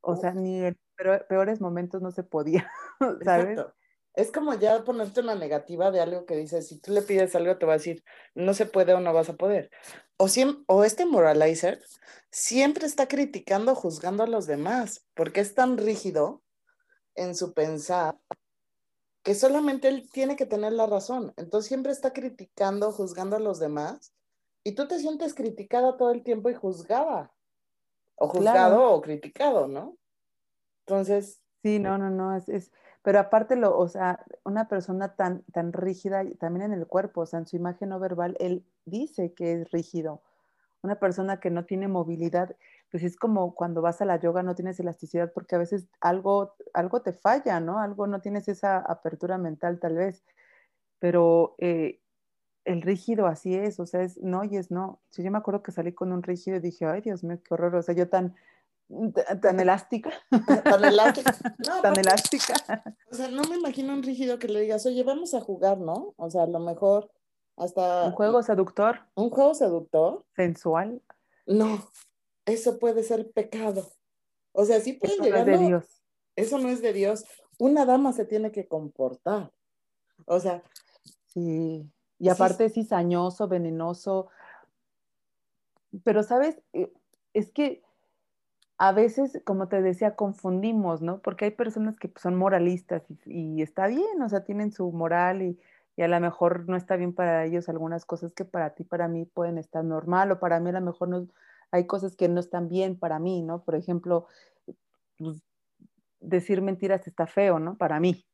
o sea, ni en peores momentos no se podía, ¿sabes? Es como ya ponerte una negativa de algo que dices, si tú le pides algo te va a decir, no se puede o no vas a poder. O, o este moralizer siempre está criticando, juzgando a los demás, porque es tan rígido en su pensar que solamente él tiene que tener la razón. Entonces siempre está criticando, juzgando a los demás y tú te sientes criticada todo el tiempo y juzgada. O juzgado o criticado, ¿no? Entonces. Sí, no, no, no, es, es, pero aparte lo, o sea, una persona tan, tan rígida también en el cuerpo, o sea, en su imagen no verbal, él dice que es rígido. Una persona que no tiene movilidad, pues es como cuando vas a la yoga no tienes elasticidad porque a veces algo, algo te falla, ¿no? Algo no tienes esa apertura mental tal vez, pero eh, el rígido así es, o sea, es no y es no. Si yo me acuerdo que salí con un rígido y dije, ay Dios mío, qué horror, o sea, yo tan, tan elástica. tan elástica. tan elástica. O sea, no me imagino un rígido que le digas, oye, vamos a jugar, ¿no? O sea, a lo mejor hasta... Un juego seductor. Un juego seductor. Sensual. No, eso puede ser pecado. O sea, sí puede eso llegar. No es de Dios. Eso no es de Dios. Una dama se tiene que comportar. O sea. Sí. Y aparte es cizañoso, venenoso. Pero, ¿sabes? Eh, es que a veces, como te decía, confundimos, ¿no? Porque hay personas que son moralistas y, está bien, o sea, tienen su moral y, y, a lo mejor no está bien para ellos algunas cosas que para ti, para mí pueden estar normal o para mí a lo mejor no, hay cosas que no están bien para mí, ¿no? Por ejemplo, pues, decir mentiras está feo, ¿no? Para mí.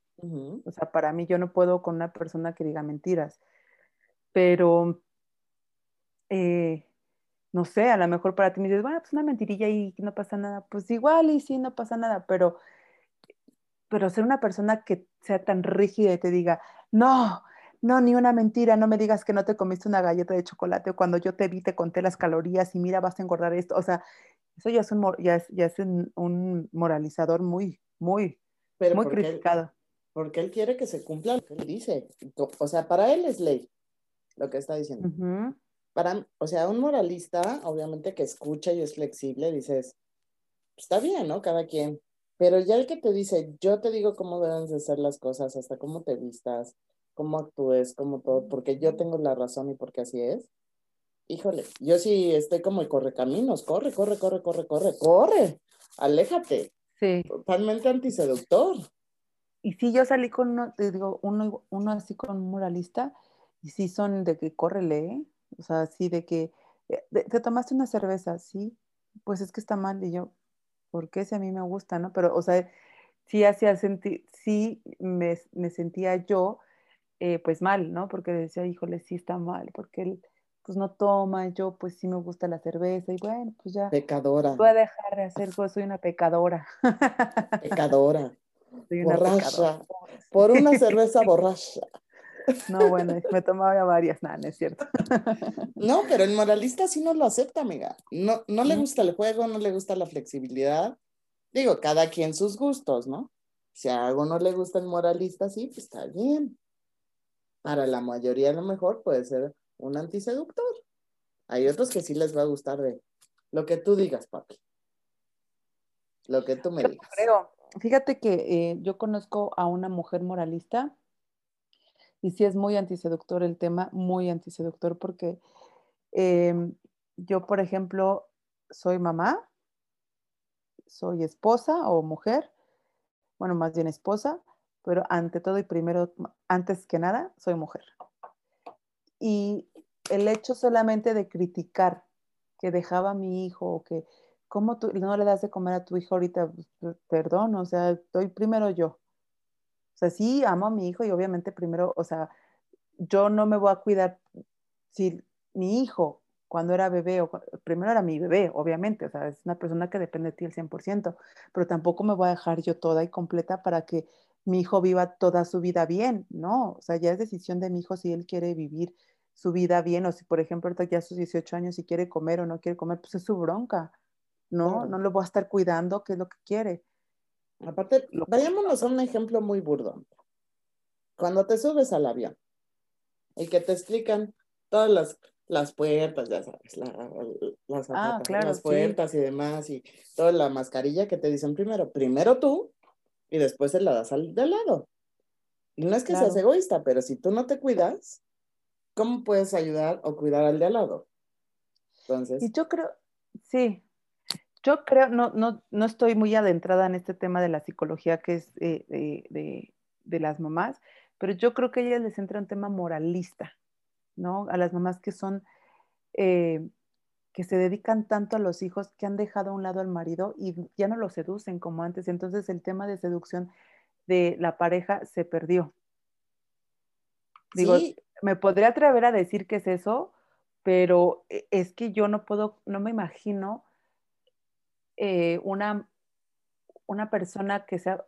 O sea, para mí yo no puedo con una persona que diga mentiras. Pero, eh, no sé, a lo mejor para ti me dices, bueno, pues una mentirilla y no pasa nada. Pues igual y sí, no pasa nada, pero pero ser una persona que sea tan rígida y te diga, no, no, ni una mentira, no me digas que no te comiste una galleta de chocolate o cuando yo te vi te conté las calorías y mira, vas a engordar esto. O sea, eso ya es un, ya es, ya es un, moralizador muy, muy, muy criticado. porque él quiere que se cumpla lo que él dice. O sea, para él es ley lo que está diciendo. Para, o sea, un moralista, obviamente que escucha y es flexible, dices, está bien, ¿no? Cada quien. Pero ya el que te dice, yo te digo cómo deben de ser las cosas, hasta cómo te vistas, cómo actúes, cómo todo, porque yo tengo la razón y porque así es. Híjole, yo sí estoy como el correcaminos, corre, corre, corre, corre, corre, corre, aléjate. Sí. Totalmente antiseductor. Y sí, yo salí con uno, te digo, uno, uno así con un moralista, y sí son de que córrele, ¿eh? O sea, sí de que, eh, te tomaste una cerveza, sí, pues es que está mal, y yo, ¿por qué si a mí me gusta, no? Pero, o sea, sí hacía sentir, sí me, me sentía yo eh, pues mal, ¿no? Porque decía, híjole, sí está mal, porque él pues no toma, yo pues sí me gusta la cerveza y bueno, pues ya. Pecadora. Voy a dejar de hacer, pues soy una pecadora. Pecadora. Soy una borracha. Por una cerveza borracha. No, bueno, me tomaba varias, nada, no es cierto. No, pero el moralista sí no lo acepta, amiga. No, no le gusta el juego, no le gusta la flexibilidad. Digo, cada quien sus gustos, ¿no? Si a algo no le gusta el moralista, sí, pues está bien para la mayoría a lo mejor puede ser un antiseductor. Hay otros que sí les va a gustar de lo que tú digas, papi. Lo que tú me digas. Creo. Fíjate que eh, yo conozco a una mujer moralista y sí es muy antiseductor el tema, muy antiseductor porque em, yo, por ejemplo, soy mamá, soy esposa o mujer, bueno, más bien esposa, pero ante todo y primero, antes que nada, soy mujer. Y el hecho solamente de criticar que dejaba a mi hijo o que, ¿cómo tú no le das de comer a tu hijo ahorita? Pues, perdón, o sea, estoy primero yo. O sea, sí, amo a mi hijo y obviamente primero, o sea, yo no me voy a cuidar si mi hijo cuando era bebé, o primero era mi bebé, obviamente, o sea, es una persona que depende de ti al 100%, pero tampoco me voy a dejar yo toda y completa para que mi hijo viva toda su vida bien, ¿no? O sea, ya es decisión de mi hijo si él quiere vivir su vida bien o si, por ejemplo, ahorita ya a sus 18 años, si quiere comer o no quiere comer, pues es su bronca, ¿no? No lo voy a estar cuidando, qué es lo que quiere. Aparte, vayámonos a un ejemplo muy burdo. Cuando te subes al avión y que te explican todas las, las puertas, ya sabes, las, ah, las puertas y demás, y toda la mascarilla que te dicen primero, primero tú y después se la das al de lado. Y no es que seas egoísta, pero si tú no te cuidas, ¿cómo puedes ayudar o cuidar al de al lado? Entonces. Y yo creo, sí, yo creo, no, no, no estoy muy adentrada en este tema de la psicología que es eh, de, de, las mamás, pero yo creo que a ellas les entra un tema moralista, ¿no? A las mamás que son eh, que se dedican tanto a los hijos que han dejado a un lado al marido y ya no lo seducen como antes. Entonces el tema de seducción de la pareja se perdió. Digo, me podría atrever a decir que es eso, pero e, es que yo no puedo, no me imagino eh, una, una persona que sea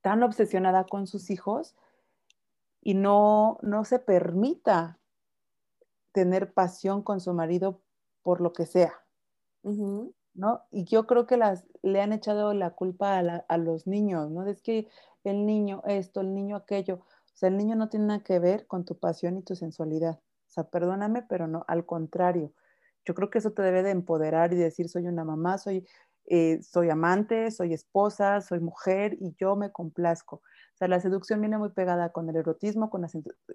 tan obsesionada con sus hijos y no, no se permita tener pasión con su marido por lo que sea, ¿no? Y yo creo que las, le han echado la culpa a, los niños, ¿no? Es que el niño esto, el niño aquello, o sea, el niño no tiene nada que ver con tu pasión y tu sensualidad. O sea, perdóname, pero no, al contrario. Yo creo que eso te debe de empoderar y decir, soy una mamá, soy, eh, soy amante, soy esposa, soy mujer y yo me complazco sea, la seducción viene muy pegada con el erotismo, con la,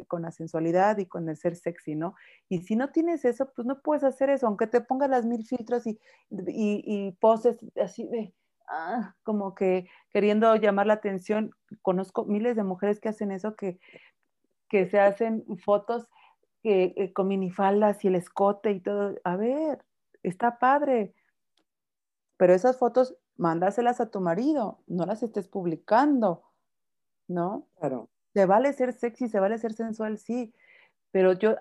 con la sensualidad y con el ser sexy, ¿no? Y si no tienes eso, pues no puedes hacer eso, aunque te pongas las mil filtros y, y, poses así de, ah, como que queriendo llamar la atención. Conozco miles de mujeres que hacen eso, que, que se hacen fotos que, eh, con minifaldas y el escote y todo. A ver, está padre. Pero esas fotos, mándaselas a tu marido, no las estés publicando. ¿No? Claro. Se vale ser sexy, se vale ser sensual, sí, pero yo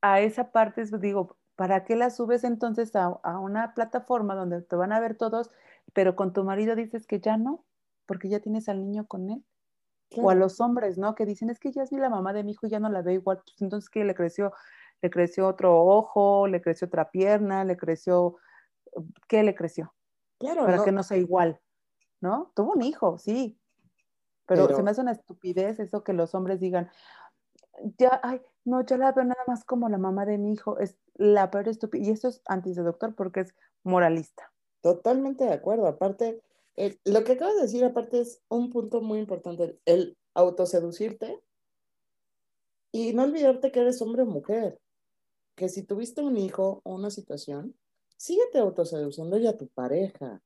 a esa parte digo, ¿para qué la subes entonces a, una plataforma donde te van a ver todos, pero con tu marido dices que ya no? porque ya tienes al niño con él. O a los hombres, ¿no? Que dicen, es que ya es la mamá de mi hijo y ya no la veo igual. Pues, entonces, ¿qué le creció? Le creció otro ojo, le creció otra pierna, le creció, ¿qué le creció? Claro. Para que no sea igual, ¿no? Tuvo un hijo, sí. Pero, se me hace una estupidez eso que los hombres digan, ya, ay, no, ya la veo nada más como la mamá de mi hijo, es la peor estupidez. Y eso es antiseductor porque es moralista. Totalmente de acuerdo. Aparte, lo que acabas de decir, aparte, es un punto muy importante, el autoseducirte y no olvidarte que eres hombre o mujer. Que si tuviste un hijo o una situación, síguete autoseduciendo ya a tu pareja.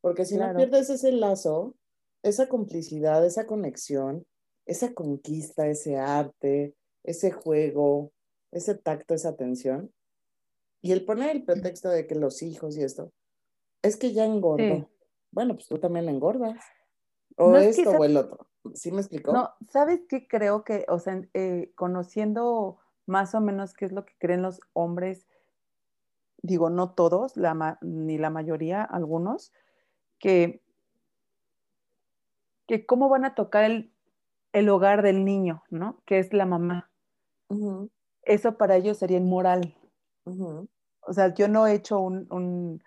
Porque si no pierdes ese lazo, esa complicidad, esa conexión, esa conquista, ese arte, ese juego, ese tacto, esa atención. Y el poner el pretexto de que los hijos y esto, es que ya engordo. Bueno, pues tú también engordas. O esto o el otro. ¿Sí me explicó? No, ¿sabes qué creo que, o sea, eh, conociendo más o menos qué es lo que creen los hombres, digo, no todos, la ni la mayoría, algunos, que, que cómo van a tocar el, el hogar del niño, ¿no? Que es la mamá. Eso para ellos sería inmoral. O sea, yo no he hecho un,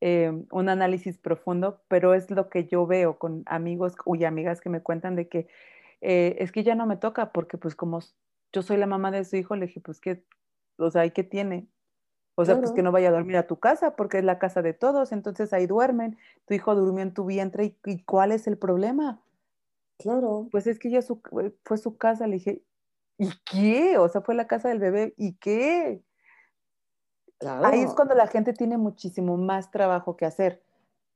eh, un, análisis profundo, pero es lo que yo veo con amigos y amigas que me cuentan de que eh, es que ya no me toca, porque pues como yo soy la mamá de su hijo, le dije, pues qué, o sea, ¿y qué tiene? O sea, pues que no vaya a dormir a tu casa, porque es la casa de todos, entonces ahí duermen, tu hijo durmió en tu vientre, ¿y, cuál es el problema? Claro. Pues es que ya fue su casa, le dije, ¿y qué? O sea, fue la casa del bebé, ¿y qué? Ahí es cuando la gente tiene muchísimo más trabajo que hacer.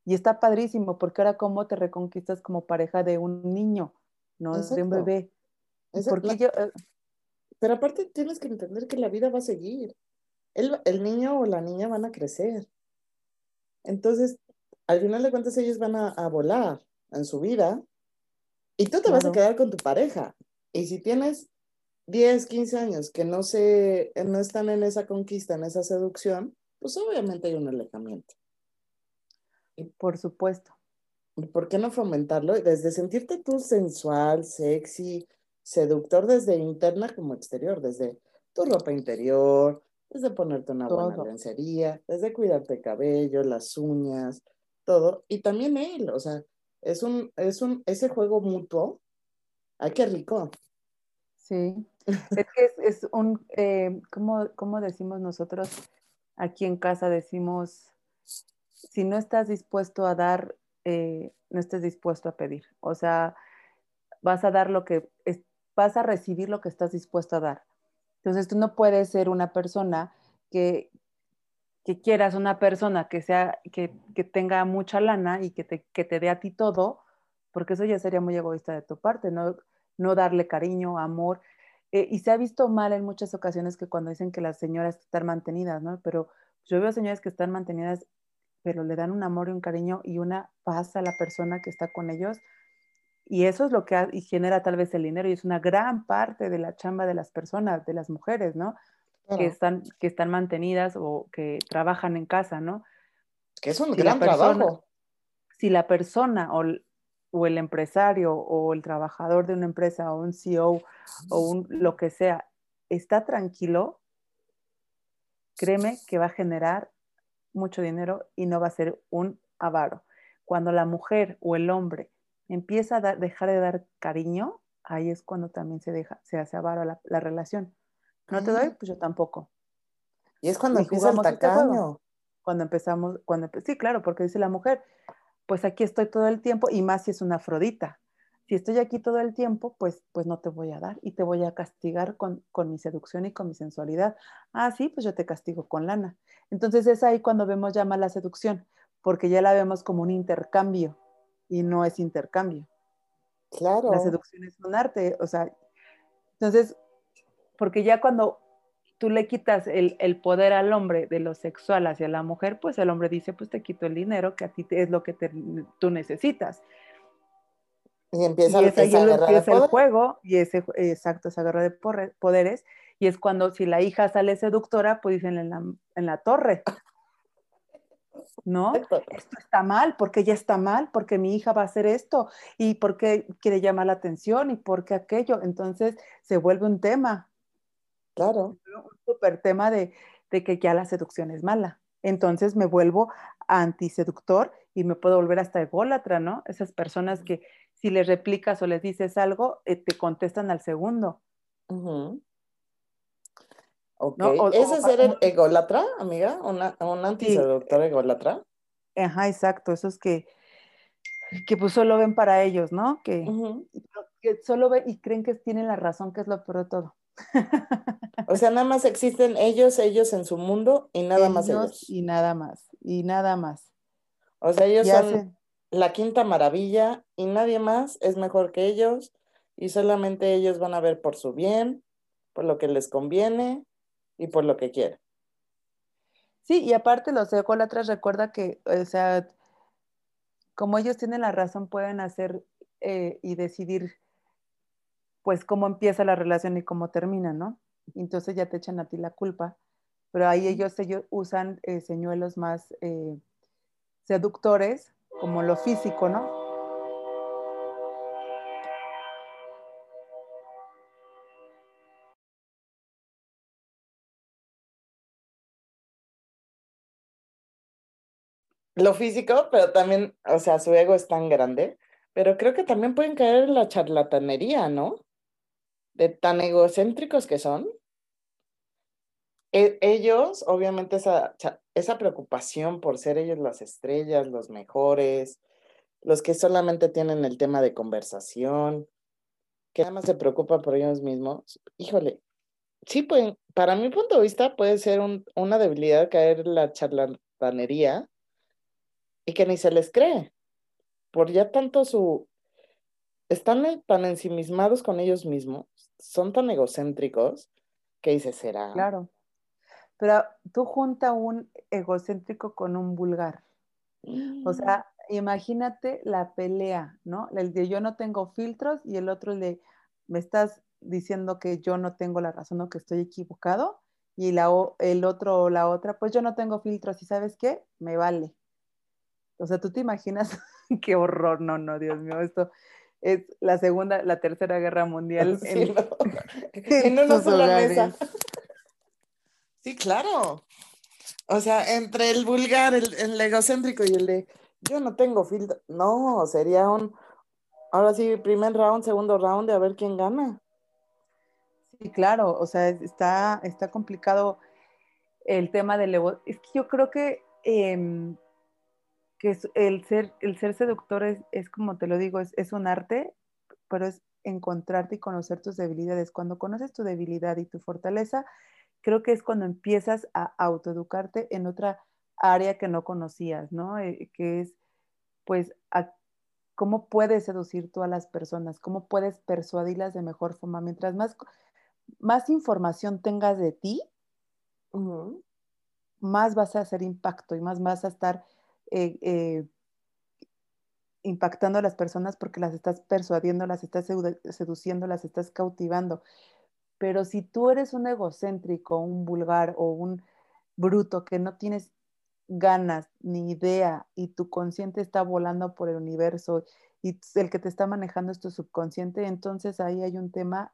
Y está padrísimo, porque ahora cómo te reconquistas como pareja de un niño, no de un bebé. Porque yo, eh, Pero aparte tienes que entender que la vida va a seguir. El, el, niño o la niña van a crecer. Entonces, al final de cuentas, ellos van a, a volar en su vida y tú te vas a quedar con tu pareja. Y si tienes 10, 15 años que no, se, no están en esa conquista, en esa seducción, pues obviamente hay un alejamiento. Por supuesto. ¿Por qué no fomentarlo? Desde sentirte tú sensual, sexy, seductor desde interna como exterior, desde tu ropa interior, desde ponerte una buena lencería, desde cuidarte el cabello, las uñas, todo. Y también él, o sea, es un, es un, ese juego mutuo. Ay, qué rico. Sí, es que es, un, eh, ¿cómo, decimos nosotros aquí en casa? Decimos, si no estás dispuesto a dar, eh, no estés dispuesto a pedir. O sea, vas a dar lo que, vas a recibir lo que estás dispuesto a dar. Entonces tú no puedes ser una persona que, que quieras una persona que sea, que, que tenga mucha lana y que te, que te dé a ti todo, porque eso ya sería muy egoísta de tu parte, ¿no? no darle cariño, amor. Eh, y se ha visto mal en muchas ocasiones que cuando dicen que las señoras están mantenidas, ¿no? Pero yo veo señoras que están mantenidas, pero le dan un amor y un cariño y una paz a la persona que está con ellos. Y eso es lo que y genera tal vez el dinero y es una gran parte de la chamba de las personas, de las mujeres, ¿no? Que, están, que están mantenidas o que trabajan en casa, ¿no? Que es un gran trabajo. Si la persona o o el empresario o el trabajador de una empresa o un CEO o un, lo que sea está tranquilo, créeme que va a generar mucho dinero y no va a ser un avaro. Cuando la mujer o el hombre empieza a dejar de dar cariño, ahí es cuando también se deja, se hace avaro la, la relación. No te doy, pues yo tampoco. Y es cuando empieza el este tacaño. cuando empezamos, cuando, sí, claro, porque dice la mujer, pues aquí estoy todo el tiempo y más si es una afrodita. Si estoy aquí todo el tiempo, pues, pues no te voy a dar y te voy a castigar con, mi seducción y con mi sensualidad. Ah, sí, pues yo te castigo con lana. Entonces es ahí cuando vemos ya la seducción, porque ya la vemos como un intercambio y no es intercambio. Claro. La seducción es un arte, o sea, entonces, porque ya cuando tú le quitas el, poder al hombre de lo sexual hacia la mujer, pues el hombre dice, pues te quito el dinero, que a ti es lo que tú necesitas. Y empieza, y es ahí empieza el juego, y ese, exacto, esa guerra de poderes, y es cuando si la hija sale seductora, pues dicen en la, en la torre. ¿No? Esto está mal, porque ya está mal, porque mi hija va a hacer esto, y porque quiere llamar la atención, y porque aquello. Entonces se vuelve un tema. Claro. Un súper tema de, de que ya la seducción es mala. Entonces me vuelvo antiseductor y me puedo volver hasta ególatra, ¿no? Esas personas que si les replicas o les dices algo, eh, te contestan al segundo. ¿Ese es ser ególatra, amiga? ¿Una, ¿Un antiseductor ególatra? Ajá, exacto. Esos que, que pues solo ven para ellos, ¿no? Que, que solo ven y creen que tienen la razón, que es lo peor de todo. O sea, nada más existen ellos, ellos en su mundo y nada más ellos. Y nada más, y nada más. O sea, ellos son la quinta maravilla y nadie más es mejor que ellos y solamente ellos van a ver por su bien, por lo que les conviene y por lo que quieren. Sí, y aparte los ególatras recuerda que, o sea, como ellos tienen la razón, pueden hacer eh, y decidir pues cómo empieza la relación y cómo termina, ¿no? Entonces ya te echan a ti la culpa, pero ahí ellos, ellos usan eh, señuelos más eh, seductores, como lo físico, ¿no? Lo físico, pero también, o sea, su ego es tan grande, pero creo que también pueden caer en la charlatanería, ¿no? de tan egocéntricos que son, e, ellos, obviamente, esa, esa preocupación por ser ellos las estrellas, los mejores, los que solamente tienen el tema de conversación, que nada más se preocupan por ellos mismos, híjole, sí pueden, para mi punto de vista puede ser una debilidad caer la charlatanería y que ni se les cree, por ya tanto su, están tan ensimismados con ellos mismos, son tan egocéntricos, que dices, será. Claro. Pero tú junta un egocéntrico con un vulgar. O sea, imagínate la pelea, ¿no? El de yo no tengo filtros y el otro el de me estás diciendo que yo no tengo la razón o que estoy equivocado y la, el otro o la otra, pues yo no tengo filtros y sabes qué, me vale. O sea, tú te imaginas qué horror, no, no, Dios mío, esto, es la segunda, la tercera guerra mundial sí, en, no. en una sola mesa. Sí, claro. O sea, entre el vulgar, el, egocéntrico y el de yo no tengo filtro. No, sería un ahora sí, primer round, segundo round de a ver quién gana. Sí, claro, o sea, está, está complicado el tema del Es que yo creo que em, que el ser, el ser seductor es, es como te lo digo, es, es, un arte, pero es encontrarte y conocer tus debilidades. Cuando conoces tu debilidad y tu fortaleza, creo que es cuando empiezas a autoeducarte en otra área que no conocías, ¿no? Eh, que es, pues, cómo puedes seducir tú a las personas, cómo puedes persuadirlas de mejor forma. Mientras más, más información tengas de ti, más vas a hacer impacto y más vas a estar eh, eh, impactando a las personas porque las estás persuadiendo, las estás seduciendo, las estás cautivando. Pero si tú eres un egocéntrico, un vulgar o un bruto que no tienes ganas ni idea y tu consciente está volando por el universo y el que te está manejando es tu subconsciente, entonces ahí hay un tema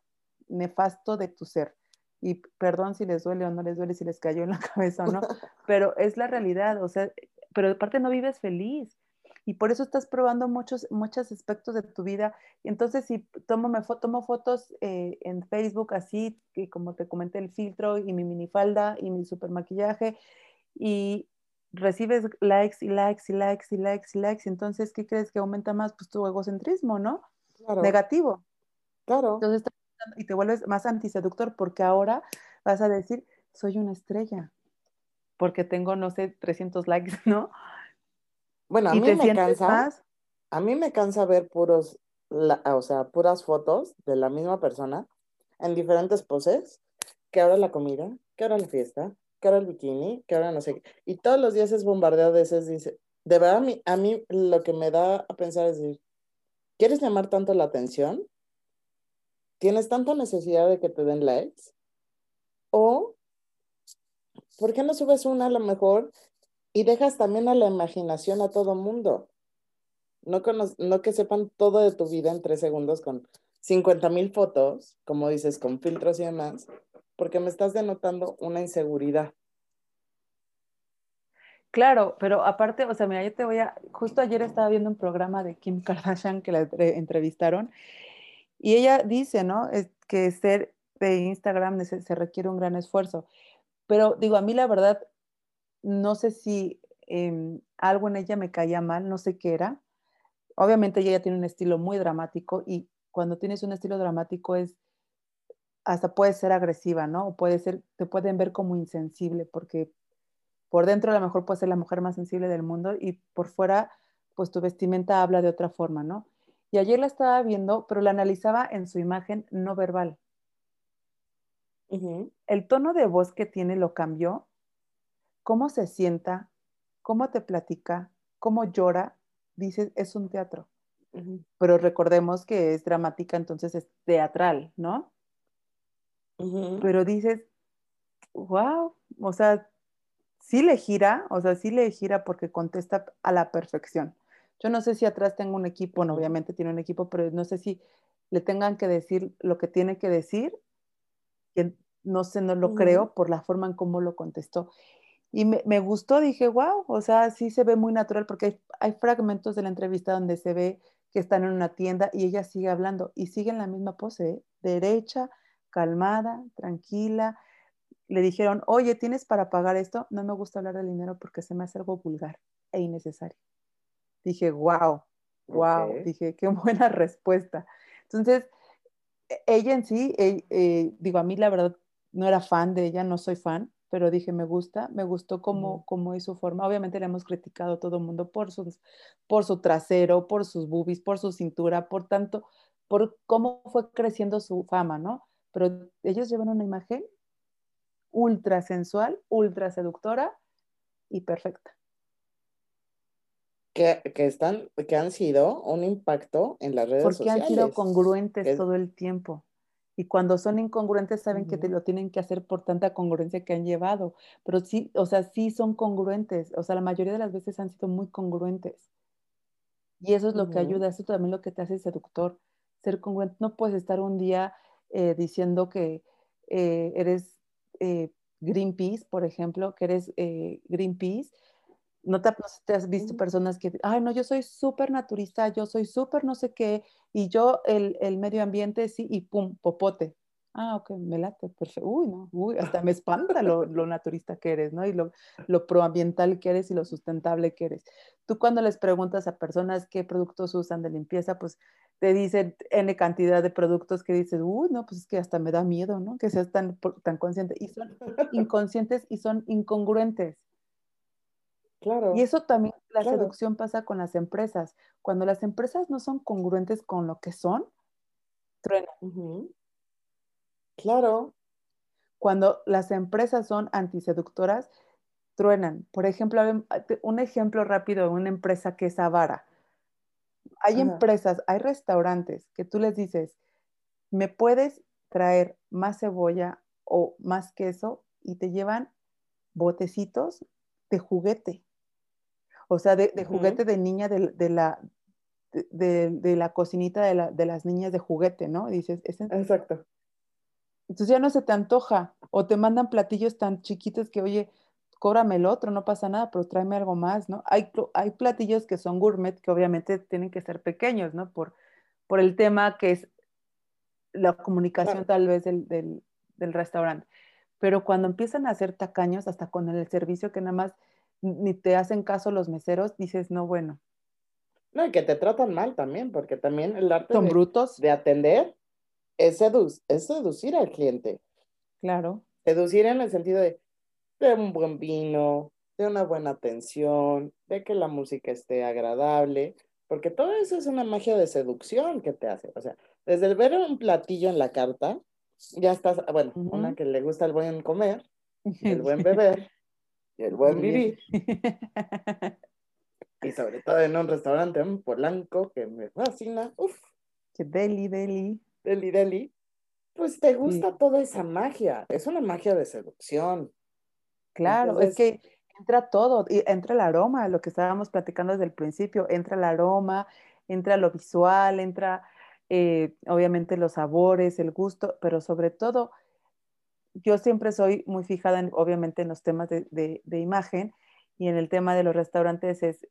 nefasto de tu ser. Y perdón si les duele o no les duele, si les cayó en la cabeza o no, pero es la realidad, o sea, pero aparte no vives feliz. Y por eso estás probando muchos, muchos aspectos de tu vida. Y entonces, si tomo, me tomo fotos eh, en Facebook así, que como te comenté, el filtro y mi minifalda y mi super maquillaje, y recibes likes y likes y likes y likes y likes, entonces, ¿qué crees que aumenta más? Pues tu egocentrismo, ¿no? Negativo. Claro. Entonces, y te vuelves más antiseductor porque ahora vas a decir, soy una estrella porque tengo, no sé, 300 likes, ¿no? Bueno, a mí me cansa. A mí me cansa ver puros, o sea, puras fotos de la misma persona en diferentes poses, que ahora la comida, que ahora la fiesta, que ahora el bikini, que ahora no sé qué. Y todos los días es bombardeado de ese, dice, de verdad a mí, a mí lo que me da a pensar es decir, ¿quieres llamar tanto la atención? ¿Tienes tanta necesidad de que te den likes? ¿O ¿por qué no subes una a lo mejor Y dejas también a la imaginación a todo mundo. No, no que sepan todo de tu vida en tres segundos con 50 mil fotos, como dices, con filtros y demás, porque me estás denotando una inseguridad. Claro, pero aparte, o sea, mira, yo te voy a, justo ayer estaba viendo un programa de Kim Kardashian que la entrevistaron y ella dice, ¿no? Es que ser de Instagram se, requiere un gran esfuerzo. Pero digo, a mí la verdad, no sé si em, algo en ella me caía mal, no sé qué era. Obviamente ella tiene un estilo muy dramático y cuando tienes un estilo dramático es, hasta puede ser agresiva, ¿no? Puede ser, te pueden ver como insensible porque por dentro a lo mejor puede ser la mujer más sensible del mundo y por fuera, pues tu vestimenta habla de otra forma, ¿no? Y ayer la estaba viendo, pero la analizaba en su imagen no verbal. El tono de voz que tiene lo cambió, cómo se sienta, cómo te platica, cómo llora, dices, es un teatro. Pero recordemos que es dramática, entonces es teatral, ¿no? Pero dices, wow, o sea, sí le gira, o sea, sí le gira porque contesta a la perfección. Yo no sé si atrás tengo un equipo, no, obviamente tiene un equipo, pero no sé si le tengan que decir lo que tiene que decir, que no sé, no lo creo por la forma en cómo lo contestó. Y me, gustó, dije, wow, o sea, sí se ve muy natural porque hay, fragmentos de la entrevista donde se ve que están en una tienda y ella sigue hablando y sigue en la misma pose, ¿eh? derecha, calmada, tranquila. Le dijeron, oye, ¿tienes para pagar esto? No me gusta hablar de dinero porque se me hace algo vulgar e innecesario dije, wow, wow, dije, qué buena respuesta. Entonces, ella en sí, eh, eh, digo, a mí la verdad no era fan de ella, no soy fan, pero dije, me gusta, me gustó cómo, cómo es su forma. Obviamente le hemos criticado a todo el mundo por, sus, por su trasero, por sus boobies, por su cintura, por tanto, por cómo fue creciendo su fama, ¿no? Pero ellos llevan una imagen ultra sensual, ultra seductora y perfecta que, están, que han sido un impacto en las redes sociales. Porque han sido congruentes todo el tiempo. Y cuando son incongruentes saben que te lo tienen que hacer por tanta congruencia que han llevado. Pero sí, o sea, sí son congruentes. O sea, la mayoría de las veces han sido muy congruentes. Y eso es lo que ayuda, eso también lo que te hace seductor, ser congruente. No puedes estar un día eh, diciendo que eh, eres eh, Greenpeace, por ejemplo, que eres Greenpeace, no te, has visto personas que, ay, no, yo soy súper naturista, yo soy súper no sé qué, y yo el, el, medio ambiente sí, y pum, popote. Ah, ok, me late, perfecto. Uy, no, uy, hasta me espanta lo, lo, naturista que eres, ¿no? Y lo, lo proambiental que eres y lo sustentable que eres. Tú cuando les preguntas a personas qué productos usan de limpieza, pues te dicen N cantidad de productos que dices, uy, no, pues es que hasta me da miedo, ¿no? Que seas tan, tan consciente. Y son inconscientes y son incongruentes. Y eso también, la seducción pasa con las empresas. Cuando las empresas no son congruentes con lo que son, truenan. Claro. Cuando las empresas son antiseductoras, truenan. Por ejemplo, un ejemplo rápido de una empresa que es avara. Hay empresas, hay restaurantes que tú les dices, ¿me puedes traer más cebolla o más queso? Y te llevan botecitos de juguete. O sea, de, juguete de niña de, la, de, la cocinita de, las niñas de juguete, ¿no? Dices, es Exacto. Entonces ya no se te antoja o te mandan platillos tan chiquitos que, oye, cóbrame el otro, no pasa nada, pero tráeme algo más, ¿no? Hay, hay platillos que son gourmet que obviamente tienen que ser pequeños, ¿no? Por, por el tema que es la comunicación tal vez del, del, del, restaurante. Pero cuando empiezan a hacer tacaños, hasta con el servicio que nada más ni te hacen caso los meseros, dices, no, bueno. No, y que te tratan mal también, porque también el arte Son de, brutos. de atender es, es seducir al cliente. Claro. Seducir en el sentido de, de un buen vino, de una buena atención, de que la música esté agradable, porque todo eso es una magia de seducción que te hace. O sea, desde el ver un platillo en la carta, ya estás, bueno, una que le gusta el buen comer, el buen beber, y el buen vivir. y sobre todo en un restaurante en Polanco que me fascina. Uf. Que deli, deli. Deli, deli. Pues te gusta toda esa magia. Es una magia de seducción. Claro, es que Entra todo, y entra el aroma, lo que estábamos platicando desde el principio, entra el aroma, entra lo visual, entra eh, obviamente los sabores, el gusto, pero sobre todo, yo siempre soy muy fijada, en, obviamente, en los temas de, de, imagen y en el tema de los restaurantes es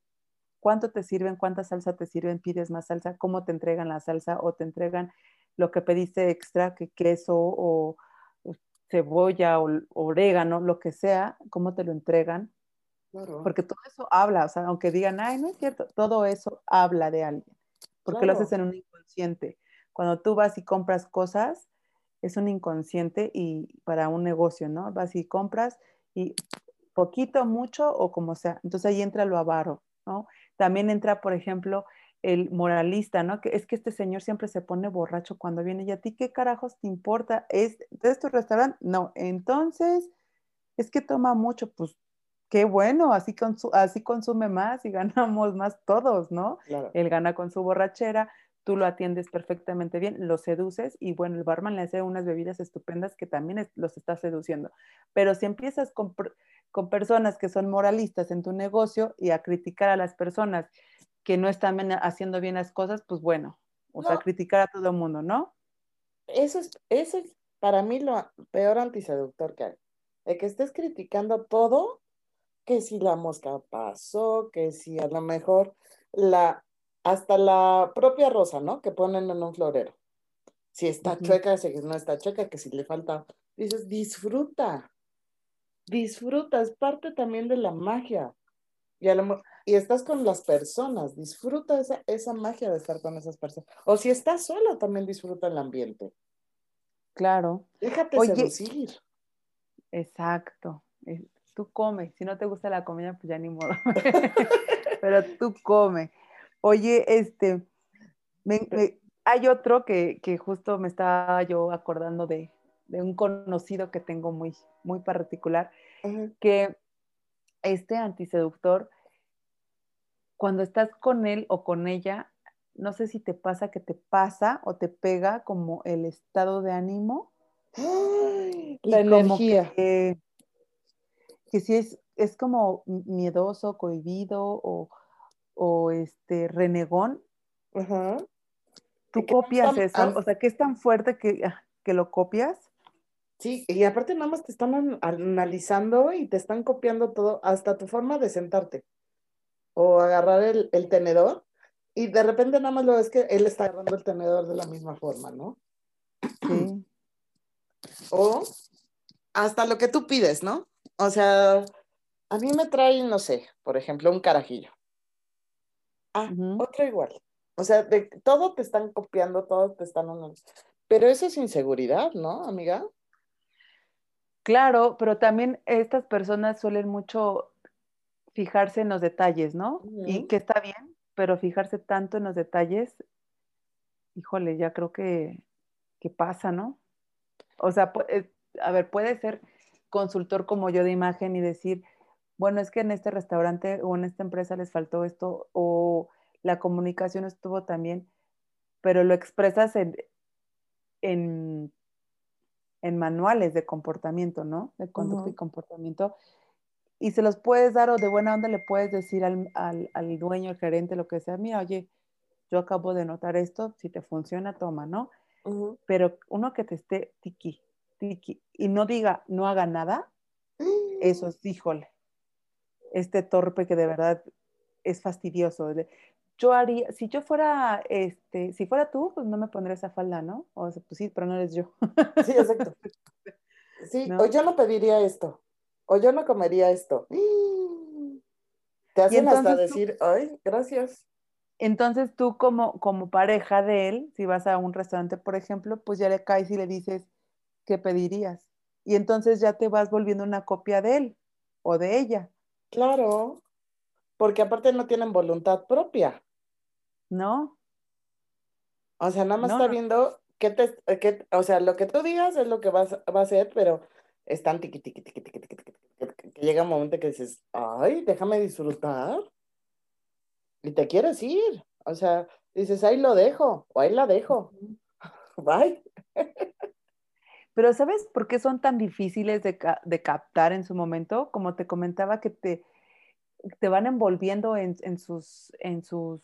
cuánto te sirven, cuánta salsa te sirven, pides más salsa, cómo te entregan la salsa o te entregan lo que pediste extra, que queso o, cebolla o, orégano, lo que sea, cómo te lo entregan. Porque todo eso habla, o sea, aunque digan, ay, no es cierto, todo eso habla de alguien, porque lo haces en un inconsciente. Cuando tú vas y compras cosas, es un inconsciente y para un negocio, ¿no? Vas y compras y poquito, mucho o como sea. Entonces ahí entra lo avaro, ¿no? También entra, por ejemplo, el moralista, ¿no? Que es que este señor siempre se pone borracho cuando viene y a ti qué carajos te importa? ¿Es de tu restaurante? No, entonces es que toma mucho, pues qué bueno, así, así consume más y ganamos más todos, ¿no? Él gana con su borrachera, tú lo atiendes perfectamente bien, lo seduces y bueno, el barman le hace unas bebidas estupendas que también los está seduciendo. Pero si empiezas con, con personas que son moralistas en tu negocio y a criticar a las personas que no están haciendo bien las cosas, pues bueno, o sea, criticar a todo el mundo, ¿no? Eso es, eso es para mí lo peor antiseductor que hay. El que estés criticando todo, que si la mosca pasó, que si a lo mejor la, hasta la propia rosa, ¿no? Que ponen en un florero. Si está chueca, si no está chueca, que si le falta, dices, disfruta, disfruta, es parte también de la magia. Y a lo, y estás con las personas, disfruta esa, esa magia de estar con esas personas. O si estás solo, también disfruta el ambiente. Claro. Déjate seducir. Exacto. Eh, tú come. Si no te gusta la comida, pues ya ni modo. Pero tú come. Oye, este, hay otro que, que, justo me estaba yo acordando de, de, un conocido que tengo muy, muy particular, que este antiseductor cuando estás con él o con ella, no sé si te pasa que te pasa o te pega como el estado de ánimo. la energía. Que, que si es, es como miedoso, cohibido o, este renegón. Tú copias eso, o sea, que es tan fuerte que, ah, que lo copias. Sí, y aparte nada más te están analizando y te están copiando todo, hasta tu forma de sentarte o agarrar el, tenedor y de repente nada más lo ves que él está agarrando el tenedor de la misma forma, ¿no? Sí. O hasta lo que tú pides, ¿no? O sea, a mí me trae, no sé, por ejemplo, un carajillo. Ah, otro igual. O sea, de todo te están copiando, todo te están... Pero eso es inseguridad, ¿no, amiga? Claro, pero también estas personas suelen mucho fijarse en los detalles, ¿no? Y que está bien, pero fijarse tanto en los detalles, híjole, ya creo que, que pasa, ¿no? O sea, eh, a ver, puede ser consultor como yo de imagen y decir, bueno, es que en este restaurante o en esta empresa les faltó esto, o la comunicación estuvo también, pero lo expresas en, en, manuales de comportamiento, ¿no? De conducta y comportamiento y se los puedes dar o de buena onda le puedes decir al, al, dueño, al gerente, lo que sea, mira, oye, yo acabo de notar esto, si te funciona, toma, ¿no? Pero uno que te esté tiki, tiki, y no diga, no haga nada, eso es, híjole, este torpe que de verdad es fastidioso. Yo haría, si yo fuera, este, si fuera tú, pues no me pondría esa falda, ¿no? O sea, pues sí, pero no eres yo. Sí, exacto. Sí, o yo no pediría esto o yo no comería esto. Te hacen hasta decir, ay, gracias. Entonces tú como, como pareja de él, si vas a un restaurante, por ejemplo, pues ya le caes y le dices, ¿qué pedirías? Y entonces ya te vas volviendo una copia de él o de ella. Claro, porque aparte no tienen voluntad propia. No. O sea, nada más está viendo qué te, qué, o sea, lo que tú digas es lo que vas, va a hacer, pero es tan tiqui, tiqui, tiqui, tiqui, tiqui, que llega un momento que dices, ay, déjame disfrutar. Y te quieres ir. O sea, dices, ahí lo dejo, o ahí la dejo. Bye. Pero ¿sabes por qué son tan difíciles de, captar en su momento? Como te comentaba, que te, te van envolviendo en, sus, en sus...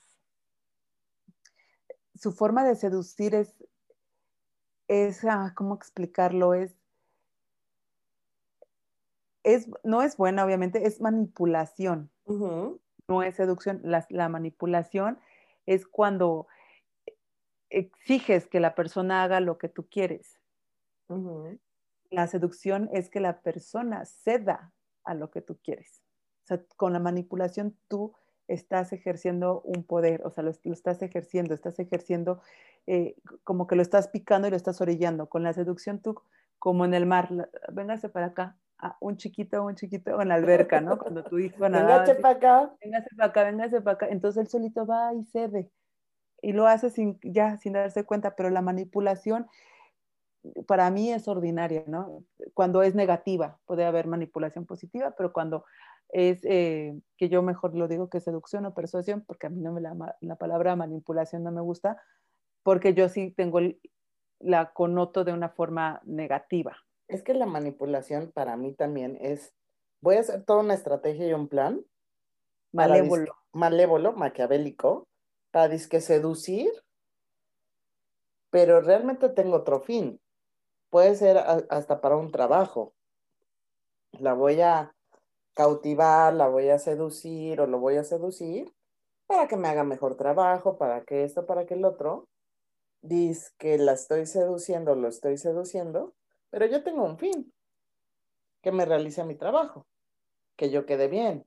Su forma de seducir es, es ah, ¿cómo explicarlo? Es, es, no es buena, obviamente, es manipulación. No es seducción. La, la manipulación es cuando exiges que la persona haga lo que tú quieres. La seducción es que la persona ceda a lo que tú quieres. O sea, con la manipulación tú estás ejerciendo un poder, o sea, lo, estás ejerciendo, estás ejerciendo eh, como que lo estás picando y lo estás orillando. Con la seducción tú, como en el mar, véngase para acá, ah, un chiquito, un chiquito en la alberca, ¿no? Cuando tu hijo nada. Véngase para acá. Véngase para acá, véngase para acá. Entonces él solito va y cede y lo hace sin, ya sin darse cuenta, pero la manipulación para mí es ordinaria, ¿no? Cuando es negativa, puede haber manipulación positiva, pero cuando es, eh, que yo mejor lo digo que seducción o persuasión, porque a mí no me la, la palabra manipulación no me gusta, porque yo sí tengo la connoto de una forma negativa. Es que la manipulación para mí también es, voy a hacer toda una estrategia y un plan. Malévolo. Malévolo, maquiavélico, para disque seducir, pero realmente tengo otro fin. Puede ser hasta para un trabajo. La voy a cautivar, la voy a seducir o lo voy a seducir para que me haga mejor trabajo, para que esto, para que el otro. Dice que la estoy seduciendo, lo estoy seduciendo, pero yo tengo un fin, que me realice mi trabajo, que yo quede bien,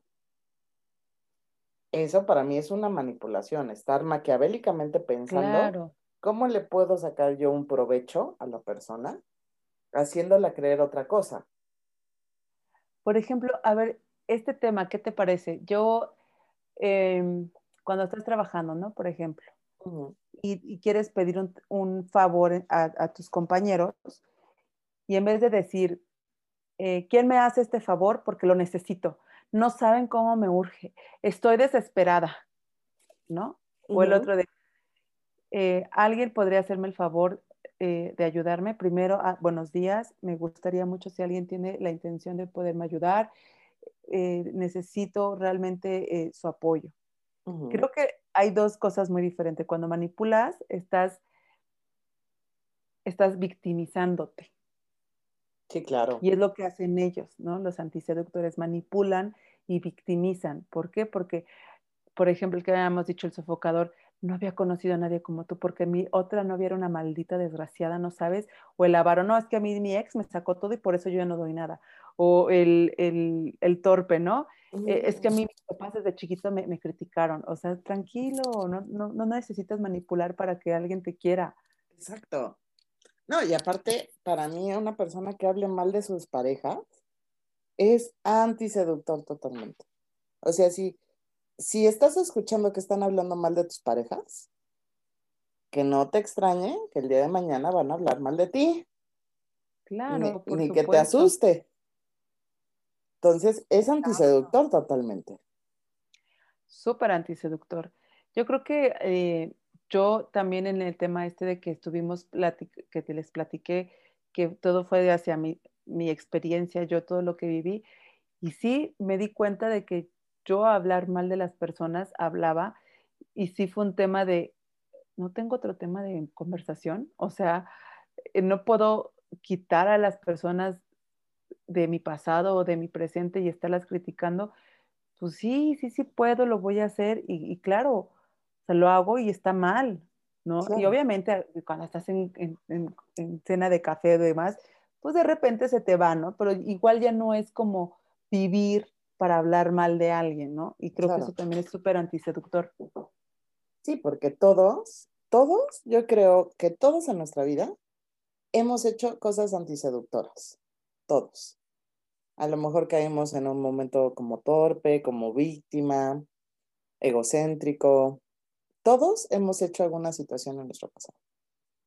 eso para mí es una manipulación, estar maquiavélicamente pensando cómo le puedo sacar yo un provecho a la persona haciéndola creer otra cosa. Por ejemplo, a ver, este tema, ¿qué te parece? Yo, em, cuando estás trabajando, ¿no? Por ejemplo, y, quieres pedir un, favor a, tus compañeros, y en vez de decir, eh, ¿quién me hace este favor? Porque lo necesito no saben cómo me urge, estoy desesperada, ¿no? O el otro de, eh, alguien podría hacerme el favor eh, de ayudarme. Primero, ah, buenos días, me gustaría mucho si alguien tiene la intención de poderme ayudar, eh, necesito realmente su apoyo. Creo que hay dos cosas muy diferentes. Cuando manipulas, estás, estás victimizándote. Sí, claro. Y es lo que hacen ellos, ¿no? Los antiseductores manipulan y victimizan. ¿Por qué? Porque, por ejemplo, el que habíamos dicho, el sofocador, no había conocido a nadie como tú, porque mi otra novia era una maldita desgraciada, ¿no sabes? O el avaro, no, es que a mí mi ex me sacó todo y por eso yo ya no doy nada. O el, el, el torpe, ¿no? Eh, es que a mí mis papás desde chiquito me, me criticaron. O sea, tranquilo, no, no, no necesitas manipular para que alguien te quiera. Exacto. No, y aparte, para mí, una persona que hable mal de sus parejas es antiseductor totalmente. O sea, si, si estás escuchando que están hablando mal de tus parejas, que no te extrañe que el día de mañana van a hablar mal de ti. Claro. Ni, ni que te asuste. Entonces, es antiseductor totalmente. Súper antiseductor. Yo creo que eh, yo también en el tema este de que estuvimos, que te les platiqué, que todo fue hacia mi, mi experiencia, yo todo lo que viví, y sí me di cuenta de que yo hablar mal de las personas hablaba, y sí fue un tema de, no tengo otro tema de conversación, o sea, eh, no puedo quitar a las personas de mi pasado o de mi presente y estarlas criticando, pues sí, sí, sí puedo, lo voy a hacer, y, y claro, sea, lo hago y está mal, ¿no? Y obviamente cuando estás en, cena de café o demás, pues de repente se te va, ¿no? Pero igual ya no es como vivir para hablar mal de alguien, ¿no? Y creo que eso también es súper antiseductor. Sí, porque todos, todos, yo creo que todos en nuestra vida hemos hecho cosas antiseductoras, todos. A lo mejor caímos en un momento como torpe, como víctima, egocéntrico, todos hemos hecho alguna situación en nuestro pasado.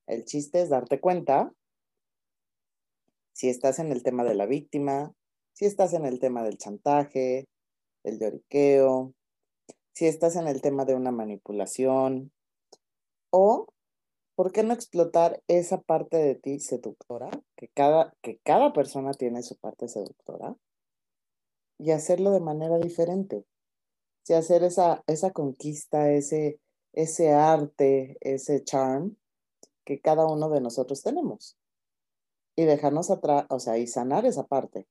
El chiste es darte cuenta si estás en el tema de la víctima, si estás en el tema del chantaje, del lloriqueo, si estás en el tema de una manipulación o ¿por qué no explotar esa parte de ti seductora? Que cada, que cada persona tiene su parte seductora y hacerlo de manera diferente. Si hacer esa, esa conquista, ese, ese arte, ese charm que cada uno de nosotros tenemos. Y dejarnos atrás, o sea, y sanar esa parte.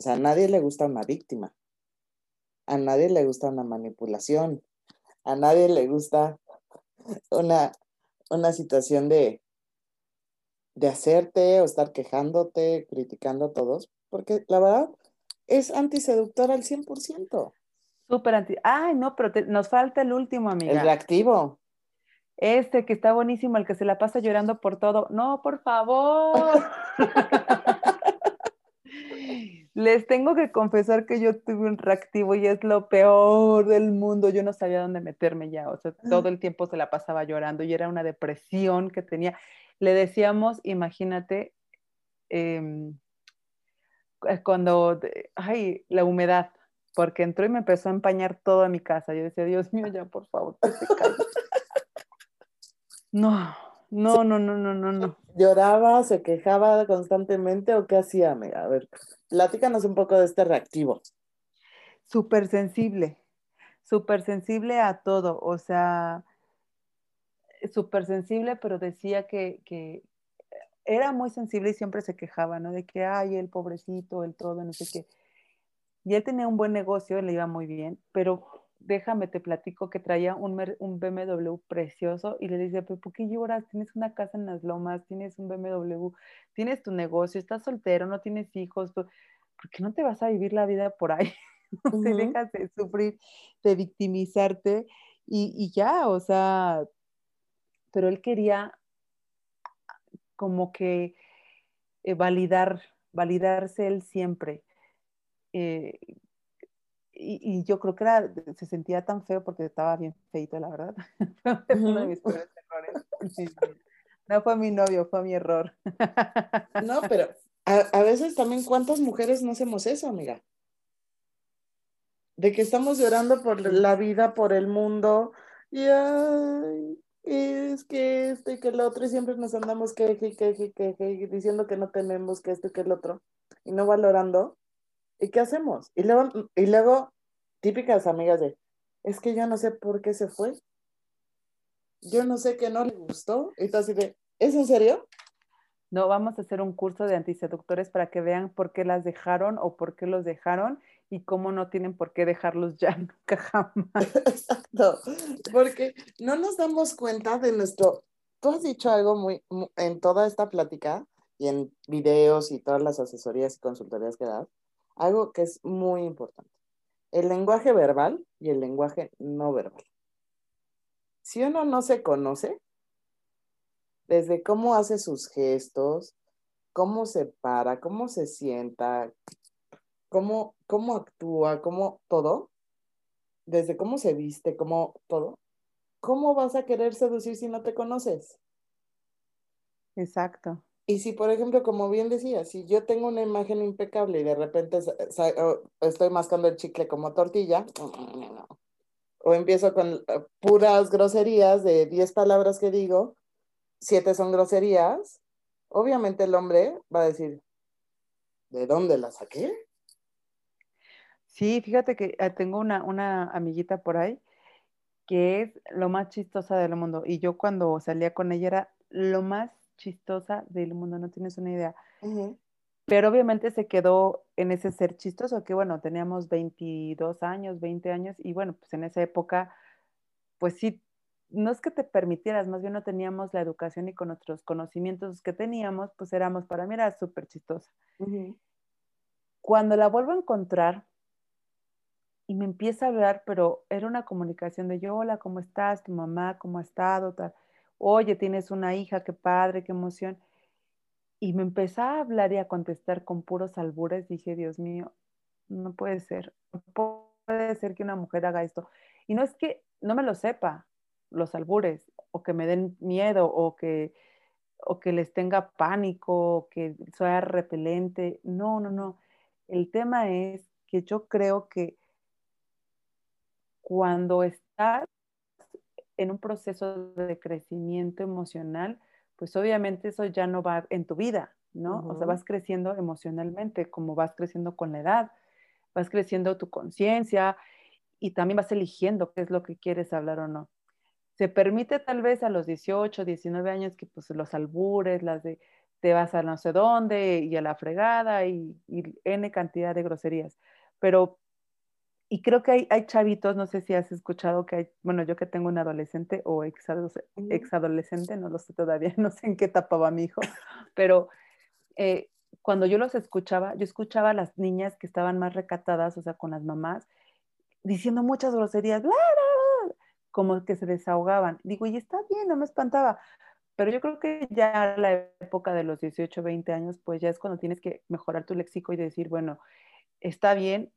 O sea, a nadie le gusta una víctima. A nadie le gusta una manipulación. A nadie le gusta una, una situación de, de hacerte o estar quejándote, criticando a todos, porque la verdad es antiseductor al 100%. Súper anti. Ay, no, pero nos falta el último, amiga. El reactivo. Este que está buenísimo, el que se la pasa llorando por todo. No, por favor. Les tengo que confesar que yo tuve un reactivo y es lo peor del mundo. Yo no sabía dónde meterme ya. O sea, todo el tiempo se la pasaba llorando y era una depresión que tenía. Le decíamos, imagínate, em, eh, cuando, ay, la humedad, porque entró y me empezó a empañar toda mi casa. Yo decía, Dios mío, ya por favor, que se No, no, no, no, no, no, no. ¿Lloraba, se quejaba constantemente o qué hacía, amiga? A ver, platícanos un poco de este reactivo. Súper sensible, súper sensible a todo, o sea, súper sensible, pero decía que, que, era muy sensible y siempre se quejaba, ¿no? De que, ay, el pobrecito, el todo, no sé qué. Y él tenía un buen negocio, le iba muy bien, pero déjame, te platico que traía un, un BMW precioso y le dice, pero ¿por qué lloras? Tienes una casa en las lomas, tienes un BMW, tienes tu negocio, estás soltero, no tienes hijos, ¿por qué no te vas a vivir la vida por ahí? no te dejas de sufrir, de victimizarte y, y ya, o sea, pero él quería como que eh, validar, validarse él siempre. Eh, y, yo creo que era, se sentía tan feo porque estaba bien feito, la verdad. uno de mis peores errores. No fue mi novio, fue mi error. no, pero a, veces también, ¿cuántas mujeres no hacemos eso, amiga? De que estamos llorando por la vida, por el mundo, y es que esto y que el otro, y siempre nos andamos que, que, que, que, diciendo que no tenemos que esto y que el otro, y no valorando ¿Y qué hacemos? Y luego, y luego, típicas amigas de, es que yo no sé por qué se fue. Yo no sé que no le gustó. Y tú así de, ¿es en serio? No, vamos a hacer un curso de antiseductores para que vean por qué las dejaron o por qué los dejaron y cómo no tienen por qué dejarlos ya nunca jamás. Exacto, porque no nos damos cuenta de nuestro... Tú has dicho algo muy, en toda esta plática y en videos y todas las asesorías y consultorías que das, algo que es muy importante. El lenguaje verbal y el lenguaje no verbal. Si uno no se conoce, desde cómo hace sus gestos, cómo se para, cómo se sienta, cómo, cómo actúa, cómo todo, desde cómo se viste, cómo todo, ¿cómo vas a querer seducir si no te conoces? Exacto. Y si, por ejemplo, como bien decía, si yo tengo una imagen impecable y de repente estoy mascando el chicle como tortilla, o empiezo con eh, puras groserías de 10 palabras que digo, 7 son groserías, obviamente el hombre va a decir, ¿de dónde la saqué? Sí, fíjate que eh, tengo una, una amiguita por ahí que es lo más chistosa del mundo. Y yo cuando salía con ella era lo más chistosa del mundo, no tienes una idea. Pero obviamente se quedó en ese ser chistoso, que bueno, teníamos 22 años, 20 años, y bueno, pues en esa época, pues sí, no es que te permitieras, más bien no teníamos la educación y con nuestros conocimientos que teníamos, pues éramos, para mí era súper chistosa. Cuando la vuelvo a encontrar y me empieza a hablar, pero era una comunicación de yo, hola, ¿cómo estás? ¿Tu mamá cómo ha estado? Tal oye, tienes una hija, qué padre, qué emoción. Y me empezó a hablar y a contestar con puros albures. Dije, Dios mío, no puede ser, no puede ser que una mujer haga esto. Y no es que no me lo sepa, los albures, o que me den miedo, o que, o que les tenga pánico, o que sea repelente. No, no, no. El tema es que yo creo que cuando estás en un proceso de crecimiento emocional, pues obviamente eso ya no va en tu vida, ¿no? O sea, vas creciendo emocionalmente, como vas creciendo con la edad, vas creciendo tu conciencia y también vas eligiendo qué es lo que quieres hablar o no. Se permite tal vez a los 18, 19 años que pues los albures, las de te vas a no sé dónde y a la fregada y, y N cantidad de groserías. Pero y creo que hay, hay, chavitos, no sé si has escuchado que hay, bueno, yo que tengo un adolescente o ex, adolescente, no lo sé todavía, no sé en qué etapa va mi hijo, pero eh, cuando yo los escuchaba, yo escuchaba a las niñas que estaban más recatadas, o sea, con las mamás, diciendo muchas groserías, como que se desahogaban. Digo, y está bien, no me espantaba. Pero yo creo que ya la época de los 18, 20 años, pues ya es cuando tienes que mejorar tu léxico y decir, bueno, está bien,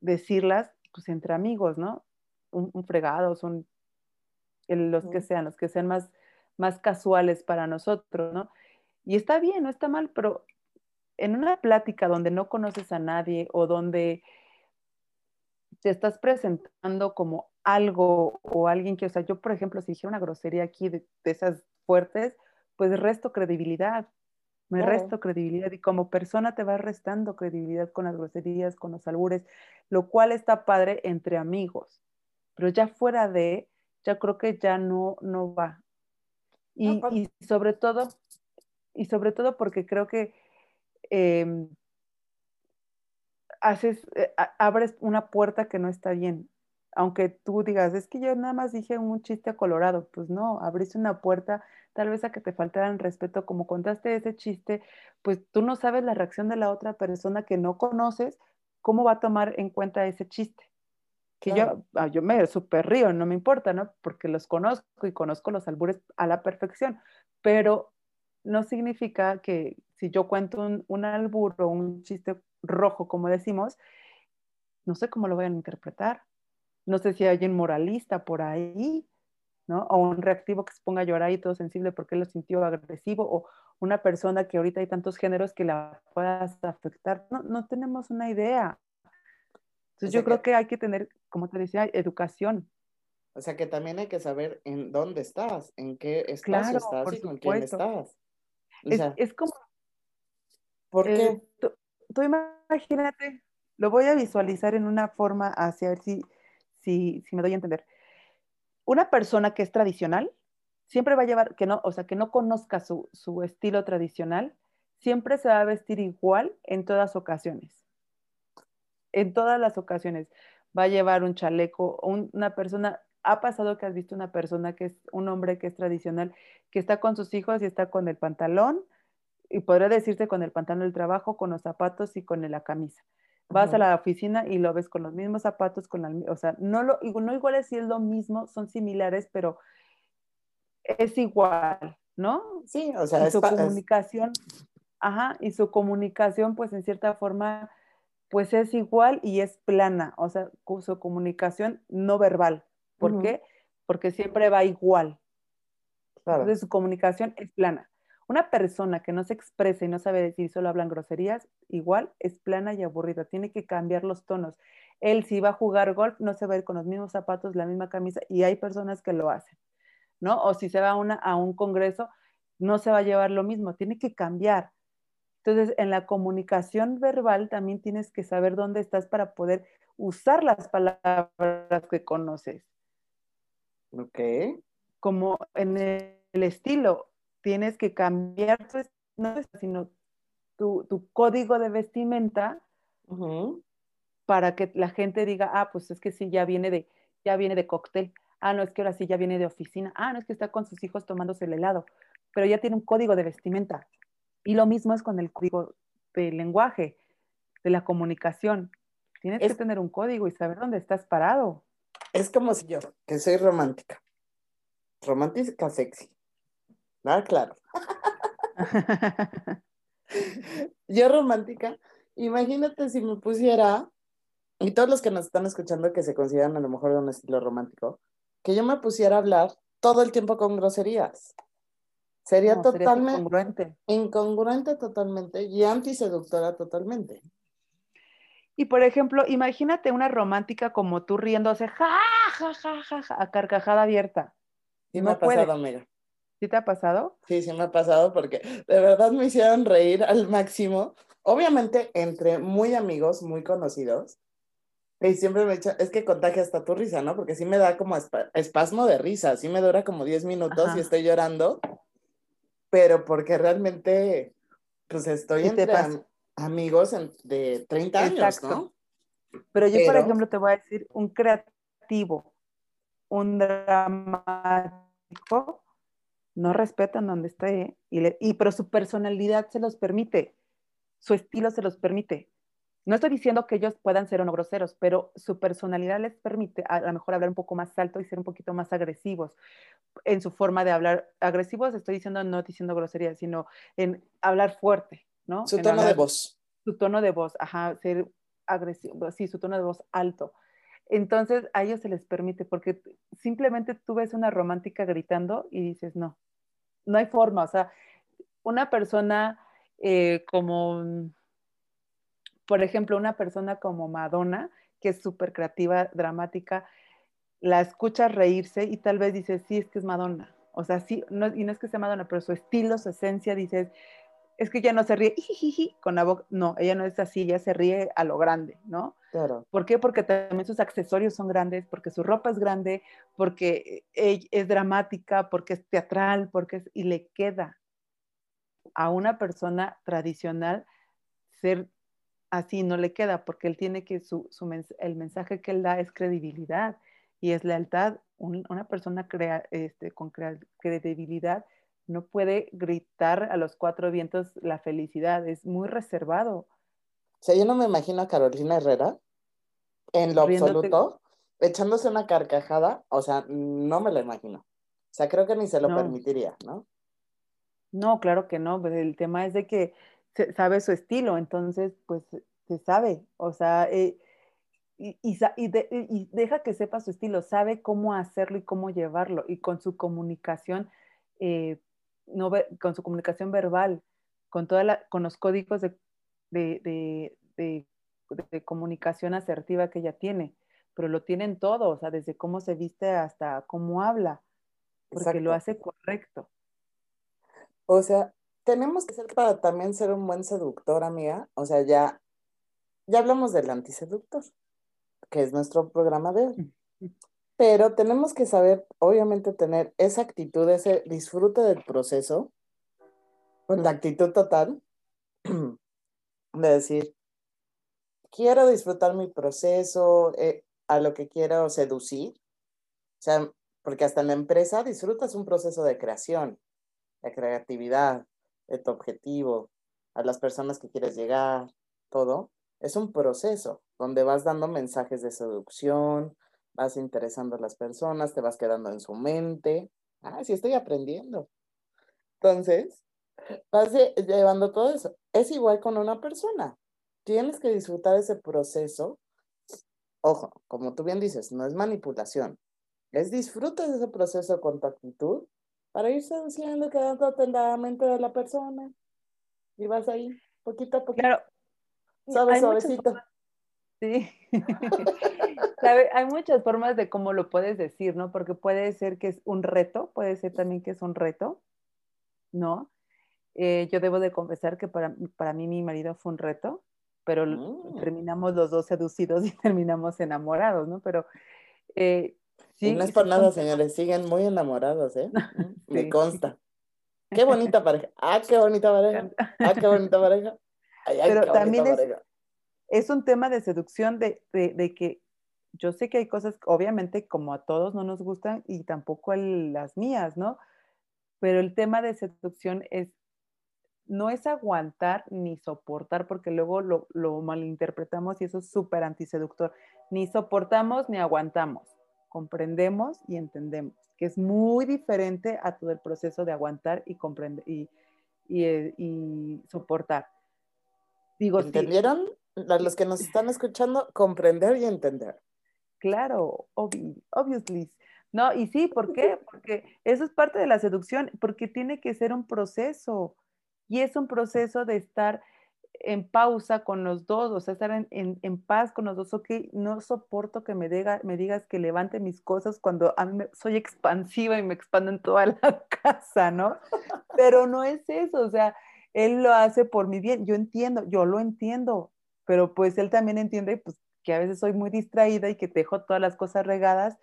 decirlas pues entre amigos, ¿no? Un, fregado, son los que sean, los que sean más, más casuales para nosotros, ¿no? Y está bien, no está mal, pero en una plática donde no conoces a nadie o donde te estás presentando como algo o alguien que, o sea, yo por ejemplo, si dijera una grosería aquí de esas fuertes, pues resto credibilidad me resto credibilidad y como persona te va restando credibilidad con las groserías, con los albures, lo cual está padre entre amigos, pero ya fuera de, ya creo que ya no, no va. Y, y sobre todo, y sobre todo porque creo que em, haces, eh, abres una puerta que no está bien aunque tú digas, es que yo nada más dije un chiste colorado, pues no, abriste una puerta tal vez a que te faltaran respeto, como contaste ese chiste, pues tú no sabes la reacción de la otra persona que no conoces, cómo va a tomar en cuenta ese chiste. Que yo, ah, yo me super río, no me importa, ¿no? Porque los conozco y conozco los albures a la perfección, pero no significa que si yo cuento un, un albur o un chiste rojo, como decimos, no sé cómo lo vayan a interpretar no sé si hay alguien moralista por ahí, ¿no? O un reactivo que se ponga a llorar y todo sensible porque lo sintió agresivo, o una persona que ahorita hay tantos géneros que la puedas afectar. No, no tenemos una idea. Entonces yo creo que... hay que tener, como te decía, educación. O sea que también hay que saber en dónde estás, en qué espacio estás y con quién estás. es, como... ¿Por qué? Eh, tú, imagínate, lo voy a visualizar en una forma hacia ver si si, me doy a entender. Una persona que es tradicional siempre va a llevar, que no, o sea, que no conozca su, estilo tradicional, siempre se va a vestir igual en todas ocasiones. En todas las ocasiones. Va a llevar un chaleco, una persona, ha pasado que has visto una persona que es un hombre que es tradicional, que está con sus hijos y está con el pantalón, y podría decirse con el pantalón del trabajo, con los zapatos y con la camisa. Vas a la oficina y lo ves con los mismos zapatos, con la, o sea, no, lo, no igual es si es lo mismo, son similares, pero es igual, ¿no? Sí, o sea, y su comunicación, ajá, y su comunicación, pues en cierta forma, pues es igual y es plana, o sea, su comunicación no verbal. ¿Por qué? Porque siempre va igual. Claro. Entonces su comunicación es plana. Una persona que no se expresa y no sabe decir, solo hablan groserías, igual es plana y aburrida. Tiene que cambiar los tonos. Él si va a jugar golf, no se va a ir con los mismos zapatos, la misma camisa, y hay personas que lo hacen, ¿no? O si se va a, una, a un congreso, no se va a llevar lo mismo, tiene que cambiar. Entonces, en la comunicación verbal también tienes que saber dónde estás para poder usar las palabras que conoces. Ok. Como en el estilo, tienes que cambiar tu, no sino tu, tu, código de vestimenta para que la gente diga, ah, pues es que sí, ya viene de, ya viene de cóctel. Ah, no, es que ahora sí ya viene de oficina. Ah, no, es que está con sus hijos tomándose el helado. Pero ya tiene un código de vestimenta. Y lo mismo es con el código del lenguaje, de la comunicación. Tienes que tener un código y saber dónde estás parado. Es como si yo, que soy romántica. Romántica sexy. Ah, claro. Yo romántica, imagínate si me pusiera, y todos los que nos están escuchando que se consideran a lo mejor de un estilo romántico, que yo me pusiera a hablar todo el tiempo con groserías. Sería totalmente incongruente. incongruente totalmente y antiseductora totalmente. Y por ejemplo, imagínate una romántica como tú riéndose, ja, ja, ja, ja, ja, a carcajada abierta. Sí me ha pasado, amiga. ¿Sí te ha pasado? Sí, sí me ha pasado porque de verdad me hicieron reír al máximo. Obviamente entre muy amigos, muy conocidos. Y siempre me echa, es que contagia hasta tu risa, ¿no? Porque sí me da como espasmo de risa, sí me dura como 10 minutos y estoy llorando, pero porque realmente, pues estoy entre amigos de 30 años, ¿no? Pero yo, por ejemplo, te voy a decir, un creativo, un dramático, no respetan donde esté, y, y, pero su personalidad se los permite, su estilo se los permite. No estoy diciendo que ellos puedan ser o no groseros, pero su personalidad les permite a lo mejor hablar un poco más alto y ser un poquito más agresivos en su forma de hablar. Agresivos estoy diciendo no diciendo grosería, sino en hablar fuerte, ¿no? Su tono de voz. Su tono de voz, ajá, ser agresivo, sí, su tono de voz alto. Entonces a ellos se les permite, porque simplemente tú ves una romántica gritando y dices, no, no hay forma, o sea, una persona eh, como por ejemplo, una persona como Madonna, que es súper creativa, dramática, la escuchas reírse y tal vez dices, sí, es que es Madonna. O sea, sí, y no es que sea Madonna, pero su estilo, su esencia, dices, es que ella no se ríe con la boca. No, ella no es así, ella se ríe a lo grande, ¿no? Claro. ¿Por qué? Porque también sus accesorios son grandes, porque su ropa es grande, porque es dramática, porque es teatral, porque es, y le queda a una persona tradicional ser así no le queda, porque él tiene que, su, el mensaje que él da es credibilidad y es lealtad. una persona crea, este, con credibilidad no puede gritar a los cuatro vientos la felicidad, es muy reservado. O sea, yo no me imagino a Carolina Herrera en lo absoluto echándose una carcajada, o sea, no me lo imagino. O sea, creo que ni se lo permitiría, ¿no? No, claro que no, pues el tema es de que sabe su estilo, entonces pues se sabe, o sea, eh, y, y, deja que sepa su estilo, sabe cómo hacerlo y cómo llevarlo, y con su comunicación, eh, no, con su comunicación verbal, con, toda la, con los códigos de, de, de, de, comunicación asertiva que ella tiene, pero lo tienen todo, o sea, desde cómo se viste hasta cómo habla, porque lo hace correcto. O sea, tenemos que ser para también ser un buen seductor, amiga. O sea, ya, ya hablamos del antiseductor, que es nuestro programa de hoy. Pero tenemos que saber, obviamente, tener esa actitud, ese disfrute del proceso, con la actitud total de decir, quiero disfrutar mi proceso, eh, a lo que quiero seducir. O sea, porque hasta en la empresa disfrutas un proceso de creación, de creatividad, de tu objetivo, a las personas que quieres llegar, todo, es un proceso donde vas dando mensajes de seducción, vas interesando a las personas, te vas quedando en su mente. Ah, sí estoy aprendiendo. Entonces, vas llevando todo eso. Es igual con una persona. Tienes que disfrutar ese proceso. Ojo, como tú bien dices, no es manipulación. Es disfruta de ese proceso con tu actitud para ir seduciendo, quedándote en la mente de la persona. Y vas ahí, poquito a poquito. Claro. Suave, suavecito. Sí. hay muchas formas de cómo lo puedes decir, ¿no? Porque puede ser que es un reto, puede ser también que es un reto, ¿no? Eh, yo debo de confesar que para, para mí mi marido fue un reto, pero mm. terminamos los dos seducidos y terminamos enamorados, ¿no? Pero eh, y no es por nada, señores, siguen muy enamorados, ¿eh? Me consta. Qué bonita pareja. Ah, qué bonita pareja. Ah, qué bonita pareja. Pero también es, un tema de seducción de, que yo sé que hay cosas, obviamente, como a todos no nos gustan y tampoco las mías, ¿no? Pero el tema de seducción es, no es aguantar ni soportar, porque luego lo, lo malinterpretamos y eso es súper antiseductor. Ni soportamos ni aguantamos comprendemos y entendemos, que es muy diferente a todo el proceso de aguantar y comprender y, eh, y, soportar. Digo, ¿Entendieron? los que nos están escuchando, comprender y entender. Claro, obviously. No, y sí, ¿por qué? Porque eso es parte de la seducción, porque tiene que ser un proceso. Y es un proceso de estar en pausa con los dos, o sea, estar en, en, paz con los dos, ok, no soporto que me, diga, me digas que levante mis cosas cuando a mí soy expansiva y me expando en toda la casa, ¿no? Pero no es eso, o sea, él lo hace por mi bien, yo entiendo, yo lo entiendo, pero pues él también entiende pues, que a veces soy muy distraída y que dejo todas las cosas regadas,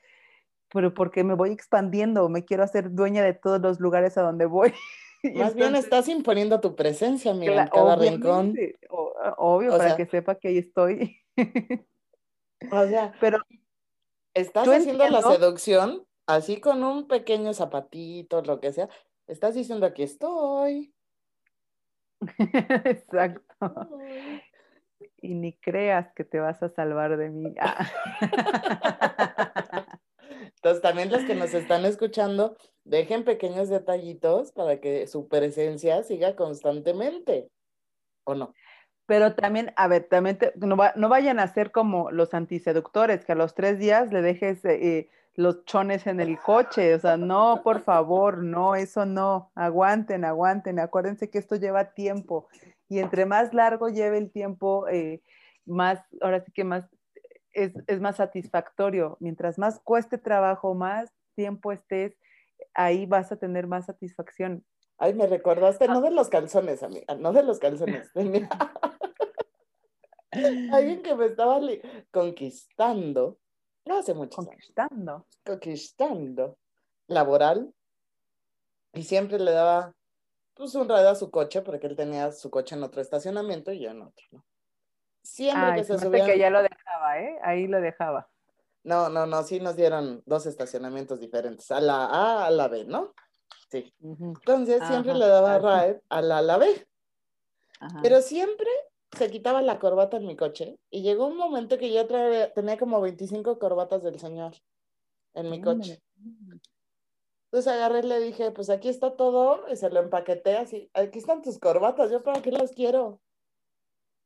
pero porque me voy expandiendo, me quiero hacer dueña de todos los lugares a donde voy. Más bien estás imponiendo tu presencia, mira, en cada rincón. obvio, para que sepa que ahí estoy. o sea, pero estás haciendo la seducción así con un pequeño zapatito, lo que sea. Estás diciendo aquí estoy. Exacto. Y ni creas que te vas a salvar de mí. Ah. Entonces, también los que nos están escuchando, dejen pequeños detallitos para que su presencia siga constantemente, ¿o no? Pero también, a ver, también no, vayan a ser como los antiseductores, que a los tres días le dejes eh, los chones en el coche. O sea, no, por favor, no, eso no. Aguanten, aguanten. Acuérdense que esto lleva tiempo. Y entre más largo lleve el tiempo, eh, más, ahora sí que más es, más satisfactorio. Mientras más cueste trabajo, más tiempo estés, ahí vas a tener más satisfacción. Ay, me recordaste, no de los calzones, amiga, no de los calzones. Alguien que me estaba conquistando, no hace mucho Conquistando. Conquistando. Laboral. Y siempre le daba pues un radio a su coche, porque él tenía su coche en otro estacionamiento y yo en otro, ¿no? Siempre que se subía. que ya lo dejaba, ¿eh? Ahí lo dejaba. No, no, no, sí nos dieron dos estacionamientos diferentes, a la A, a la B, ¿no? Sí. Entonces siempre le daba ride a la, a la B. Pero siempre se quitaba la corbata en mi coche y llegó un momento que yo tenía como 25 corbatas del señor en mi coche. Entonces agarré y le dije, pues aquí está todo, y se lo empaqueté así, aquí están tus corbatas, yo para qué las quiero.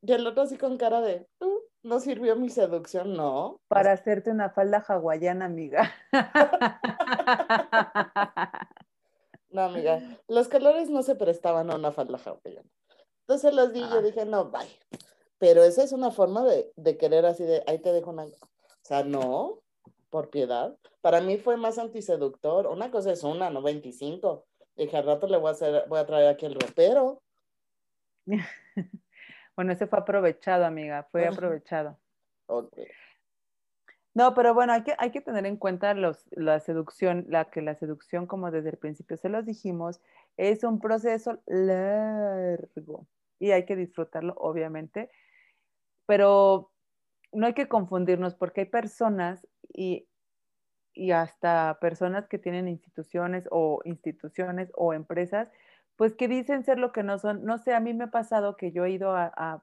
Y el otro así con cara de, uh, no sirvió mi seducción, no. Para hacerte una falda hawaiana, amiga. no, amiga, los colores no se prestaban a una falda hawaiana. Entonces los di yo ah. dije, no, bye. Pero esa es una forma de, de querer así de, ahí te dejo una... O sea, no, por piedad. Para mí fue más antiseductor. Una cosa es una, no 25. Dije, al rato le voy a, hacer, voy a traer aquí el ropero. Bueno, ese fue aprovechado, amiga, fue aprovechado. No, pero bueno, hay que, hay que tener en cuenta los, la seducción, la que la seducción, como desde el principio se los dijimos, es un proceso largo y hay que disfrutarlo, obviamente, pero no hay que confundirnos porque hay personas y, y hasta personas que tienen instituciones o instituciones o empresas pues que dicen ser lo que no son. No sé, a mí me ha pasado que yo he ido a,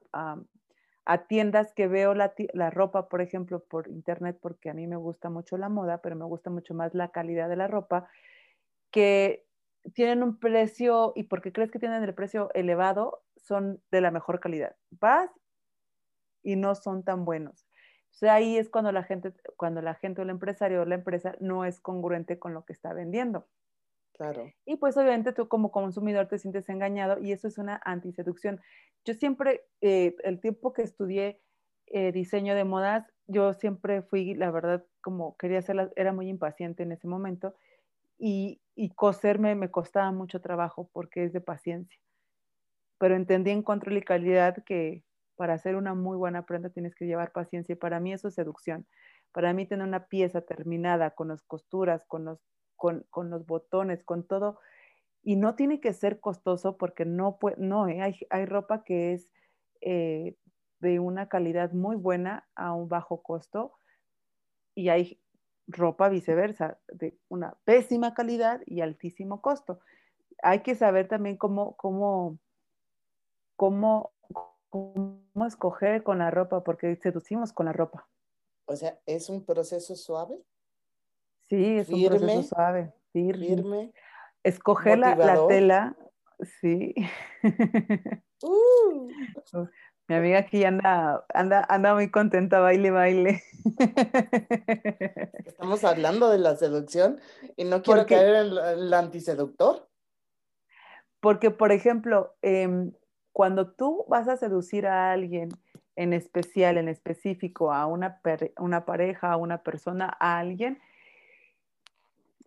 tiendas que veo la, ropa, por ejemplo, por internet, porque a mí me gusta mucho la moda, pero me gusta mucho más la calidad de la ropa, que tienen un precio, y porque crees que tienen el precio elevado, son de la mejor calidad. Vas y no son tan buenos. O sea, ahí es cuando la gente, cuando la gente o el empresario o la empresa no es congruente con lo que está vendiendo. Y pues obviamente tú como consumidor te sientes engañado y eso es una antiseducción. Yo siempre, eh, el tiempo que estudié eh, diseño de modas, yo siempre fui, la verdad, como quería hacerla, era muy impaciente en ese momento y, y coserme me costaba mucho trabajo porque es de paciencia. Pero entendí en control y calidad que para hacer una muy buena prenda tienes que llevar paciencia y para mí eso es seducción. Para mí tener una pieza terminada con las costuras, con los con, los botones, con todo. Y no tiene que ser costoso porque no, puede, no ¿eh? hay, ropa que es eh, de una calidad muy buena a un bajo costo y hay ropa viceversa, de una pésima calidad y altísimo costo. Hay que saber también cómo, cómo, cómo, cómo escoger con la ropa, porque seducimos con la ropa. O sea, ¿es un proceso suave? Sí, es un proceso suave. Firme. Escoger la, tela, sí. Uh. Mi amiga aquí anda, anda, anda muy contenta, baile, baile. Estamos hablando de la seducción y no quiero caer en el antiseductor. Porque, por ejemplo, em, cuando tú vas a seducir a alguien en especial, en específico, a una, una pareja, a una persona, a alguien,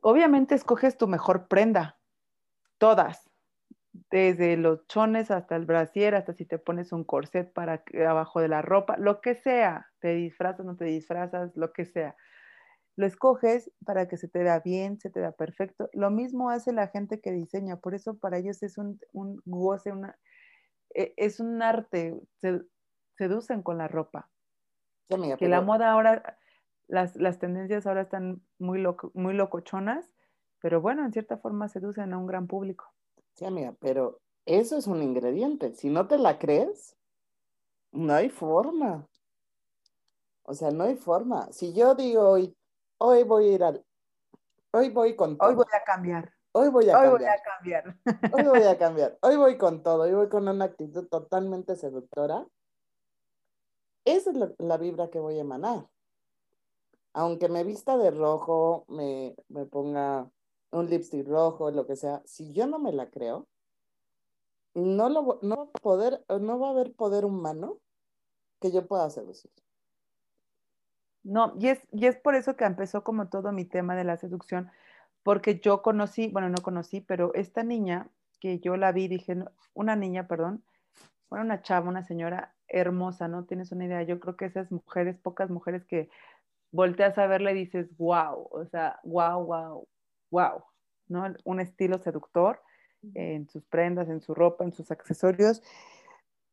obviamente escoges tu mejor prenda, todas, desde los chones hasta el brasier, hasta si te pones un corset para abajo de la ropa, lo que sea, te disfrazas, no te disfrazas, lo que sea. Lo escoges para que se te vea bien, se te vea perfecto. Lo mismo hace la gente que diseña, por eso para ellos es un, un goce, una, es un arte, se seducen con la ropa. que la moda ahora, las, las, tendencias ahora están muy, loco, muy locochonas, pero bueno, en cierta forma seducen a un gran público. Sí, amiga, pero eso es un ingrediente. Si no te la crees, no hay forma. O sea, no hay forma. Si yo digo hoy, hoy voy a ir al, hoy voy con todo. Hoy voy a cambiar. Hoy voy a hoy cambiar. Voy a cambiar. Hoy voy a cambiar. Hoy voy con todo. Hoy voy con una actitud totalmente seductora. Esa es la, la vibra que voy a emanar. Aunque me vista de rojo, me, me ponga un lipstick rojo, lo que sea, si yo no me la creo, no, lo, no, poder, no va a haber poder humano que yo pueda seducir. No, y es, y es por eso que empezó como todo mi tema de la seducción, porque yo conocí, bueno, no conocí, pero esta niña que yo la vi, dije, una niña, perdón, bueno, una chava, una señora hermosa, ¿no? Tienes una idea, yo creo que esas mujeres, pocas mujeres que volteas a verla y dices, wow, o sea, wow, wow, wow, ¿no? Un estilo seductor en sus prendas, en su ropa, en sus accesorios,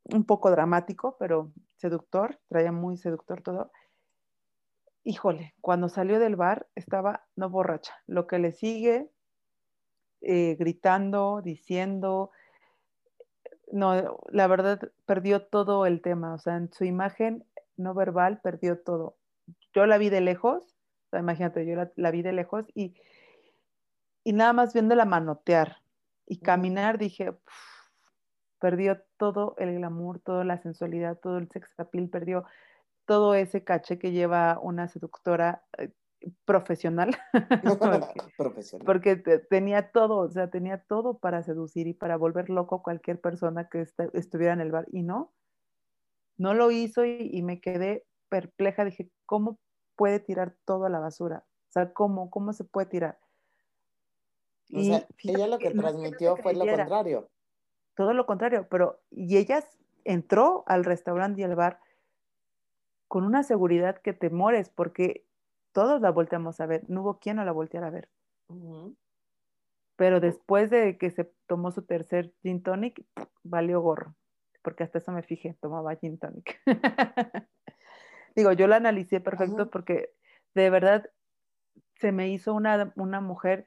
un poco dramático, pero seductor, traía muy seductor todo. Híjole, cuando salió del bar estaba no borracha, lo que le sigue eh, gritando, diciendo, no, la verdad perdió todo el tema, o sea, en su imagen no verbal perdió todo. Yo la vi de lejos, imagínate, yo la vi de lejos y y nada más viéndola manotear y caminar, dije, perdió todo el glamour, toda la sensualidad, todo el sex appeal, perdió todo ese caché que lleva una seductora eh, profesional. porque, profesional. Porque tenía todo, o sea, tenía todo para seducir y para volver loco a cualquier persona que estuviera en el bar. Y no, no lo hizo y, y, me quedé perpleja. Dije, ¿cómo puede tirar todo a la basura? O sea, ¿cómo, cómo se puede tirar? O sea, ella lo que transmitió fue lo contrario. Todo lo contrario, pero y ella entró al restaurante y al bar con una seguridad que te mores porque todos la volteamos a ver, no hubo quien no la volteara a ver. Pero después de que se tomó su tercer gin tonic, valió gorro, porque hasta eso me fijé, tomaba gin tonic. Digo, yo la analicé perfecto porque de verdad se me hizo una, una mujer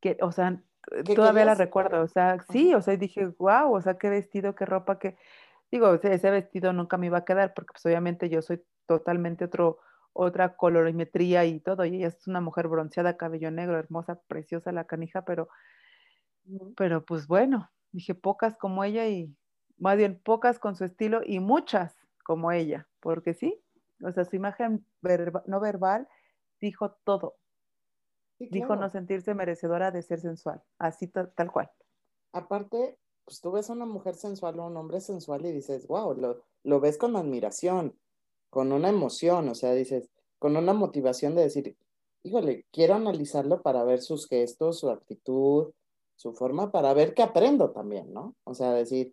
que, o sea, todavía la recuerdo, o sea, sí, o sea, dije, wow, o sea, qué vestido, qué ropa, que, digo, ese vestido nunca me iba a quedar, porque pues obviamente yo soy totalmente otro, otra colorimetría y todo, y ella es una mujer bronceada, cabello negro, hermosa, preciosa la canija, pero, pero pues bueno, dije, pocas como ella y, más bien, pocas con su estilo y muchas como ella, porque sí, o sea, su imagen no verbal dijo todo, Dijo no sentirse merecedora de ser sensual, así tal cual. Aparte, pues tú ves a una mujer sensual o un hombre sensual y dices, wow, lo, lo ves con admiración, con una emoción, o sea, dices, con una motivación de decir, híjole, quiero analizarlo para ver sus gestos, su actitud, su forma, para ver qué aprendo también, ¿no? O sea, decir,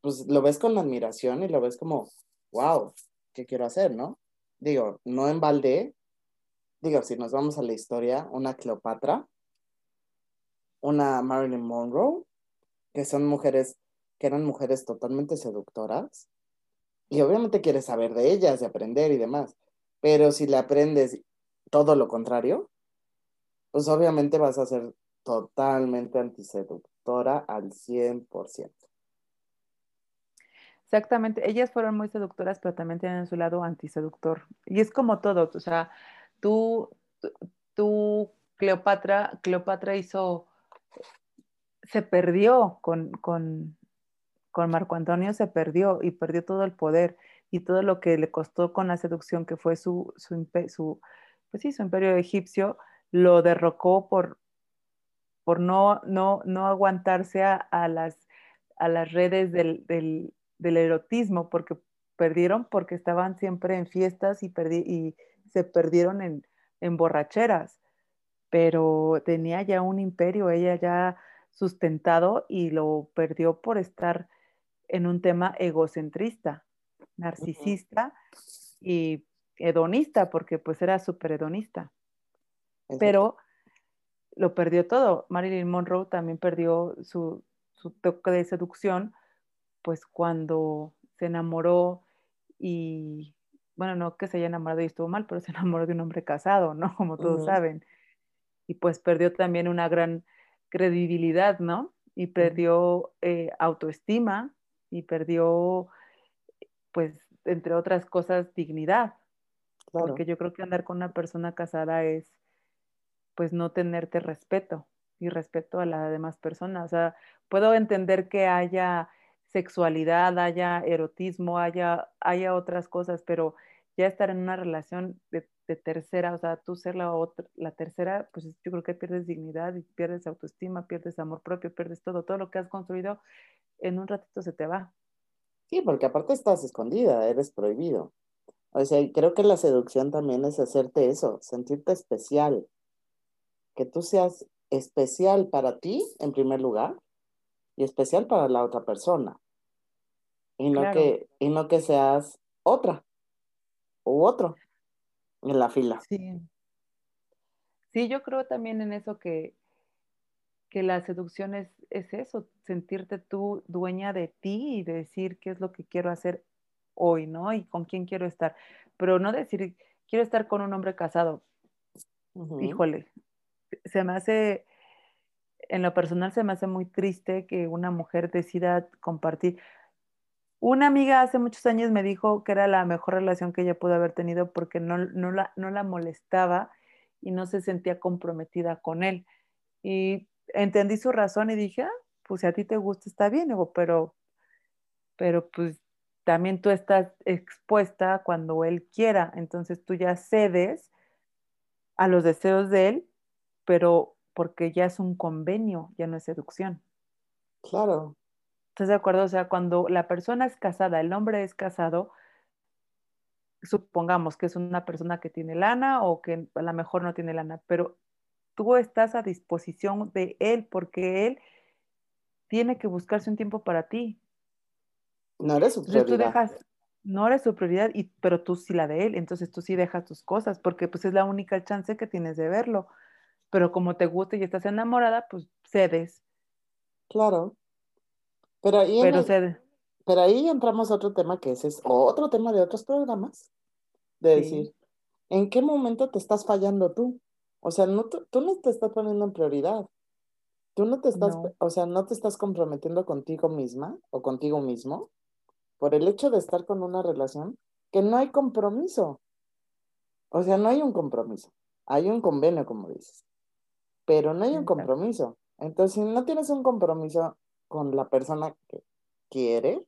pues lo ves con admiración y lo ves como, wow, ¿qué quiero hacer, no? Digo, no en balde, digo, si nos vamos a la historia, una Cleopatra, una Marilyn Monroe, que son mujeres, que eran mujeres totalmente seductoras, y obviamente quieres saber de ellas, de aprender y demás, pero si le aprendes todo lo contrario, pues obviamente vas a ser totalmente antiseductora al 100%. Exactamente, ellas fueron muy seductoras, pero también tienen su lado antiseductor. Y es como todo, o sea, tú, tú, Cleopatra, Cleopatra hizo, se perdió con, con, con Marco Antonio, se perdió y perdió todo el poder y todo lo que le costó con la seducción, que fue su, su, pues sí, su imperio egipcio, lo derrocó por, por no, no, no aguantarse a, las, a las redes del, del, erotismo, porque perdieron porque estaban siempre en fiestas y, y se perdieron en, en borracheras, pero tenía ya un imperio, ella ya sustentado y lo perdió por estar en un tema egocentrista, narcisista y hedonista, porque pues era súper hedonista. Pero lo perdió todo. Marilyn Monroe también perdió su, su toque de seducción, pues cuando se enamoró y, bueno, no que se haya enamorado y estuvo mal, pero se enamoró de un hombre casado, ¿no? Como todos saben. Y pues perdió también una gran credibilidad, ¿no? Y perdió eh, autoestima y perdió, pues, entre otras cosas, dignidad. Porque yo creo que andar con una persona casada es, pues, no tenerte respeto y respeto a las demás personas. O sea, puedo entender que haya sexualidad, haya erotismo, haya, haya otras cosas, pero ya estar en una relación de, tercera, o sea, tú ser la otra, la tercera, pues yo creo que pierdes dignidad y pierdes autoestima, pierdes amor propio, pierdes todo, todo lo que has construido en un ratito se te va. Sí, porque aparte estás escondida, eres prohibido. O sea, creo que la seducción también es hacerte eso, sentirte especial, que tú seas especial para ti en primer lugar y especial para la otra persona. Y no, que, y no que seas otra u otro en la fila. Sí. Sí, yo creo también en eso que, que la seducción es, es eso, sentirte tú dueña de ti y decir qué es lo que quiero hacer hoy, ¿no? Y con quién quiero estar. Pero no decir, quiero estar con un hombre casado. Híjole, se me hace, en lo personal se me hace muy triste que una mujer decida compartir. Una amiga hace muchos años me dijo que era la mejor relación que ella pudo haber tenido porque no, no, la, no la molestaba y no se sentía comprometida con él. Y entendí su razón y dije, ah, pues si a ti te gusta está bien, pero, pero pues también tú estás expuesta cuando él quiera, entonces tú ya cedes a los deseos de él, pero porque ya es un convenio, ya no es seducción. Claro, ¿Estás de acuerdo? O sea, cuando la persona es casada, el hombre es casado, supongamos que es una persona que tiene lana o que a lo mejor no tiene lana, pero tú estás a disposición de él porque él tiene que buscarse un tiempo para ti. No eres su prioridad. Entonces tú dejas, no eres su prioridad, y, pero tú sí la de él, entonces tú sí dejas tus cosas porque pues es la única chance que tienes de verlo. Pero como te gusta y estás enamorada, pues cedes. Claro. Pero ahí, pero, ahí entramos a otro tema que ese es otro tema de otros programas, de decir, ¿en qué momento te estás fallando tú? O sea, no, tú no te estás poniendo en prioridad. Tú no te estás, o sea, no te estás comprometiendo contigo misma o contigo mismo por el hecho de estar con una relación que no hay compromiso. O sea, no hay un compromiso. Hay un convenio, como dices. Pero no hay un compromiso. Entonces, si no tienes un compromiso con la persona que quieres,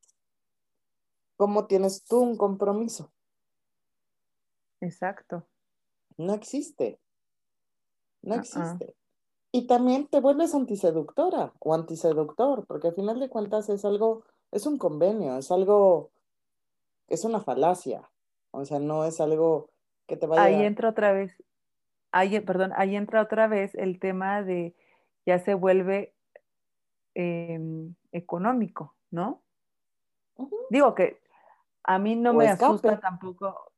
¿cómo tienes tú un compromiso? Exacto. No existe. No existe. Y también te vuelves antiseductora o antiseductor, porque al final de cuentas es algo, es un convenio, es algo, es una falacia. O sea, no es algo que te vaya. Ahí entra otra vez, ahí, perdón, ahí entra otra vez el tema de ya se vuelve Em, económico, ¿no? Digo que a mí no me asusta tampoco,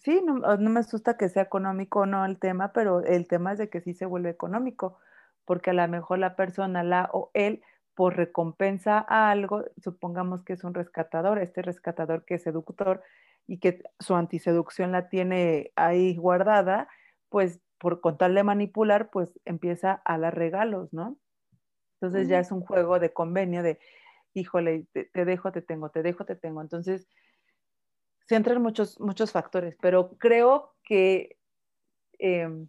sí, no, no, me asusta que sea económico o no el tema, pero el tema es de que sí se vuelve económico, porque a lo mejor la persona, la o él, por recompensa a algo, supongamos que es un rescatador, este rescatador que es seductor y que su antiseducción la tiene ahí guardada, pues por con tal de manipular, pues empieza a dar regalos, ¿no? Entonces ya es un juego de convenio de, híjole, te, dejo, te tengo, te dejo, te tengo. Entonces, se entran muchos, muchos factores, pero creo que em,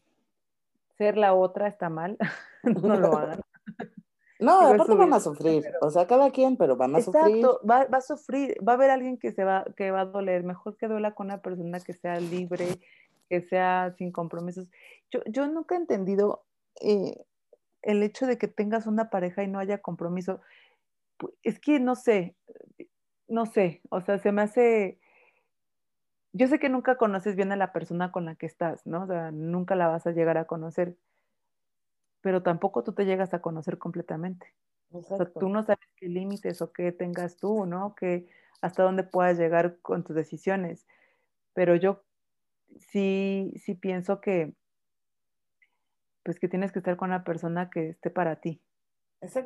ser la otra está mal, no lo hagan. No, aparte van a sufrir, o sea, cada quien, pero van a sufrir. Exacto, va, va, a sufrir, va a haber alguien que se va, que va a doler, mejor que duela con una persona que sea libre, que sea sin compromisos. Yo, yo nunca he entendido eh, el hecho de que tengas una pareja y no haya compromiso. es que no sé, no sé, o sea, se me hace, yo sé que nunca conoces bien a la persona con la que estás, ¿no? O sea, nunca la vas a llegar a conocer, pero tampoco tú te llegas a conocer completamente. O sea, tú no sabes qué límites o qué tengas tú, ¿no? Que hasta dónde puedas llegar con tus decisiones. Pero yo sí, sí pienso que, pues que tienes que estar con una persona que esté para ti.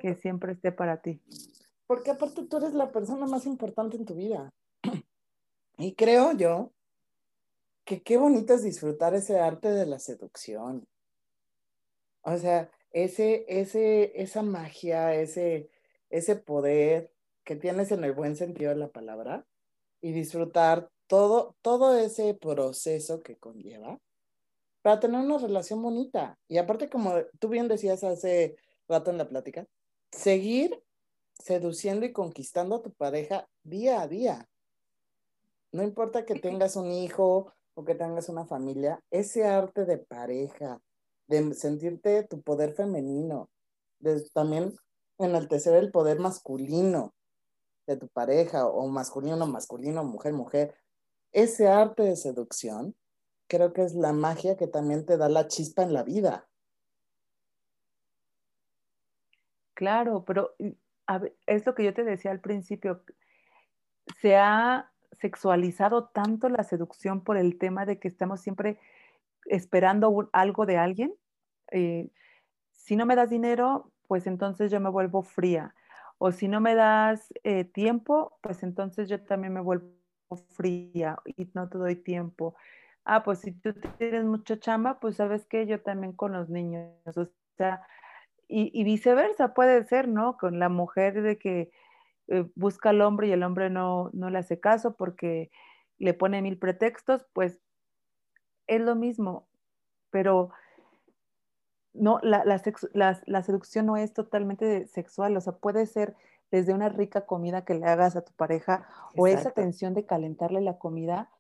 Que siempre esté para ti. Porque aparte tú eres la persona más importante en tu vida. Y creo yo que qué bonito es disfrutar ese arte de la seducción. O sea, ese, ese, esa magia, ese, ese poder que tienes en el buen sentido de la palabra y disfrutar todo, todo ese proceso que conlleva para tener una relación bonita. Y aparte, como tú bien decías hace rato en la plática, seguir seduciendo y conquistando a tu pareja día a día. No importa que tengas un hijo o que tengas una familia, ese arte de pareja, de sentirte tu poder femenino, de también enaltecer el poder masculino de tu pareja o masculino, masculino, mujer, mujer, ese arte de seducción creo que es la magia que también te da la chispa en la vida. Claro, pero es lo que yo te decía al principio, se ha sexualizado tanto la seducción por el tema de que estamos siempre esperando algo de alguien. Eh, si no me das dinero, pues entonces yo me vuelvo fría. O si no me das eh, tiempo, pues entonces yo también me vuelvo fría y no te doy tiempo. Ah, pues si tú tienes mucha chamba, pues sabes que yo también con los niños. O sea, y, viceversa puede ser, ¿no? Con la mujer de que eh, busca al hombre y el hombre no, no le hace caso porque le pone mil pretextos, pues es lo mismo, pero no, la, la, seducción no es totalmente sexual, o sea, puede ser desde una rica comida que le hagas a tu pareja o esa tensión de calentarle la comida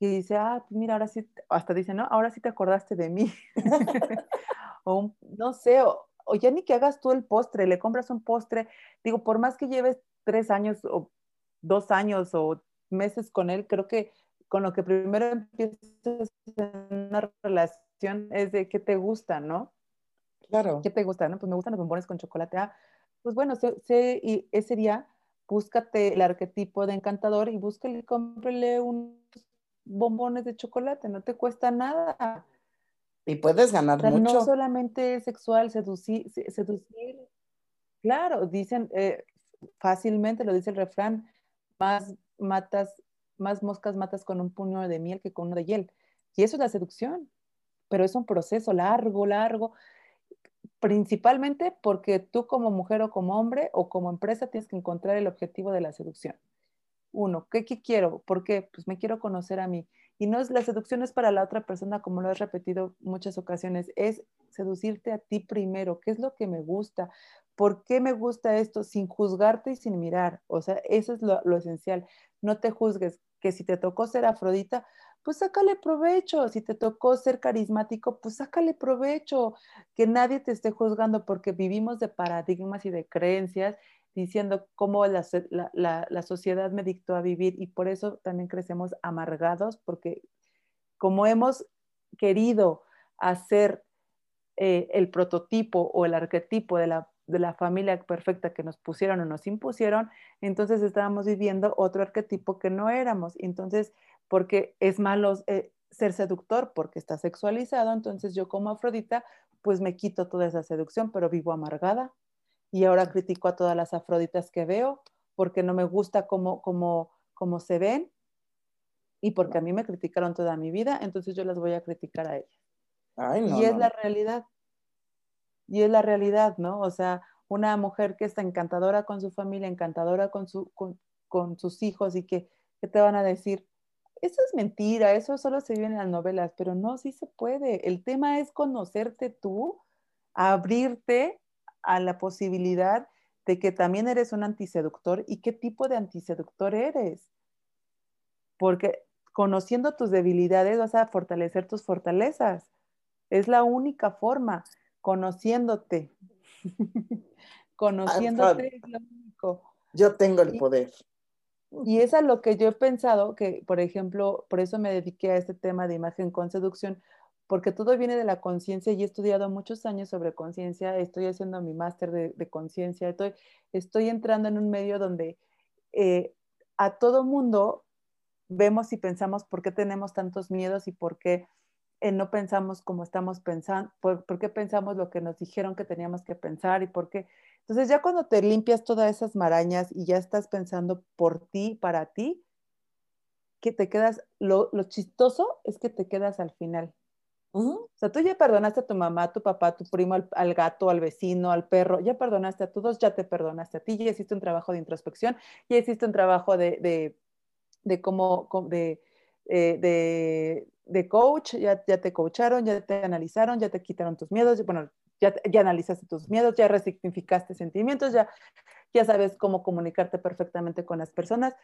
y dice, ah, pues mira, ahora sí, hasta dice, no, ahora sí te acordaste de mí. o no sé, o, o ya ni que hagas tú el postre, le compras un postre, digo, por más que lleves tres años o dos años o meses con él, creo que con lo que primero empiezas una relación es de qué te gusta, ¿no? Claro. ¿Qué te gusta? ¿no? Pues me gustan los bombones con chocolate. Ah, pues bueno, sé, y ese día búscate el arquetipo de encantador y búscale, cómprele unos bombones de chocolate, no te cuesta nada. Y puedes ganar mucho. No solamente sexual, seducir, seducir. Claro, dicen eh, fácilmente, lo dice el refrán, más matas, más moscas matas con un puño de miel que con uno de hiel. Y eso es la seducción, pero es un proceso largo, largo, principalmente porque tú como mujer o como hombre o como empresa tienes que encontrar el objetivo de la seducción. Uno, ¿qué, qué quiero? ¿Por qué? Pues me quiero conocer a mí. Y no es la seducción para la otra persona, como lo has repetido muchas ocasiones, es seducirte a ti primero, qué es lo que me gusta, por qué me gusta esto, sin juzgarte y sin mirar. O sea, eso es lo, esencial. No te juzgues, que si te tocó ser afrodita, pues sácale provecho. Si te tocó ser carismático, pues sácale provecho. Que nadie te esté juzgando porque vivimos de paradigmas y de creencias diciendo cómo la, sociedad me dictó a vivir y por eso también crecemos amargados, porque como hemos querido hacer eh, el prototipo o el arquetipo de la, de la familia perfecta que nos pusieron o nos impusieron, entonces estábamos viviendo otro arquetipo que no éramos. Entonces, porque es malo eh, ser seductor porque está sexualizado, entonces yo como Afrodita, pues me quito toda esa seducción, pero vivo amargada, y ahora critico a todas las afroditas que veo porque no me gusta cómo, cómo, cómo se ven y porque a mí me criticaron toda mi vida, entonces yo las voy a criticar a ellas. y es la realidad. Y es la realidad, ¿no? O sea, una mujer que está encantadora con su familia, encantadora con, su, con, con sus hijos y que, que, te van a decir, eso es mentira, eso solo se vive en las novelas, pero no, sí se puede. El tema es conocerte tú, abrirte a la posibilidad de que también eres un antiseductor y qué tipo de antiseductor eres. Porque conociendo tus debilidades vas a fortalecer tus fortalezas. Es la única forma, conociéndote. Conociéndote es lo único. Yo tengo el poder. Y es a lo que yo he pensado que, por ejemplo, por eso me dediqué a este tema de imagen con seducción, porque todo viene de la conciencia y he estudiado muchos años sobre conciencia, estoy haciendo mi máster de, conciencia, estoy, entrando en un medio donde eh, a todo mundo vemos y pensamos por qué tenemos tantos miedos y por qué eh, no pensamos como estamos pensando, por, qué pensamos lo que nos dijeron que teníamos que pensar y por qué. Entonces ya cuando te limpias todas esas marañas y ya estás pensando por ti, para ti, que te quedas, lo chistoso es que te quedas al final. O sea, tú ya perdonaste a tu mamá, a tu papá, a tu primo, al, gato, al vecino, al perro, ya perdonaste a todos, ya te perdonaste a ti, ya hiciste un trabajo de introspección, ya hiciste un trabajo de, de, de cómo, de, eh, de, de, coach, ya, ya te coacharon, ya te analizaron, ya te quitaron tus miedos, bueno, ya, ya analizaste tus miedos, ya resignificaste sentimientos, ya, ya sabes cómo comunicarte perfectamente con las personas.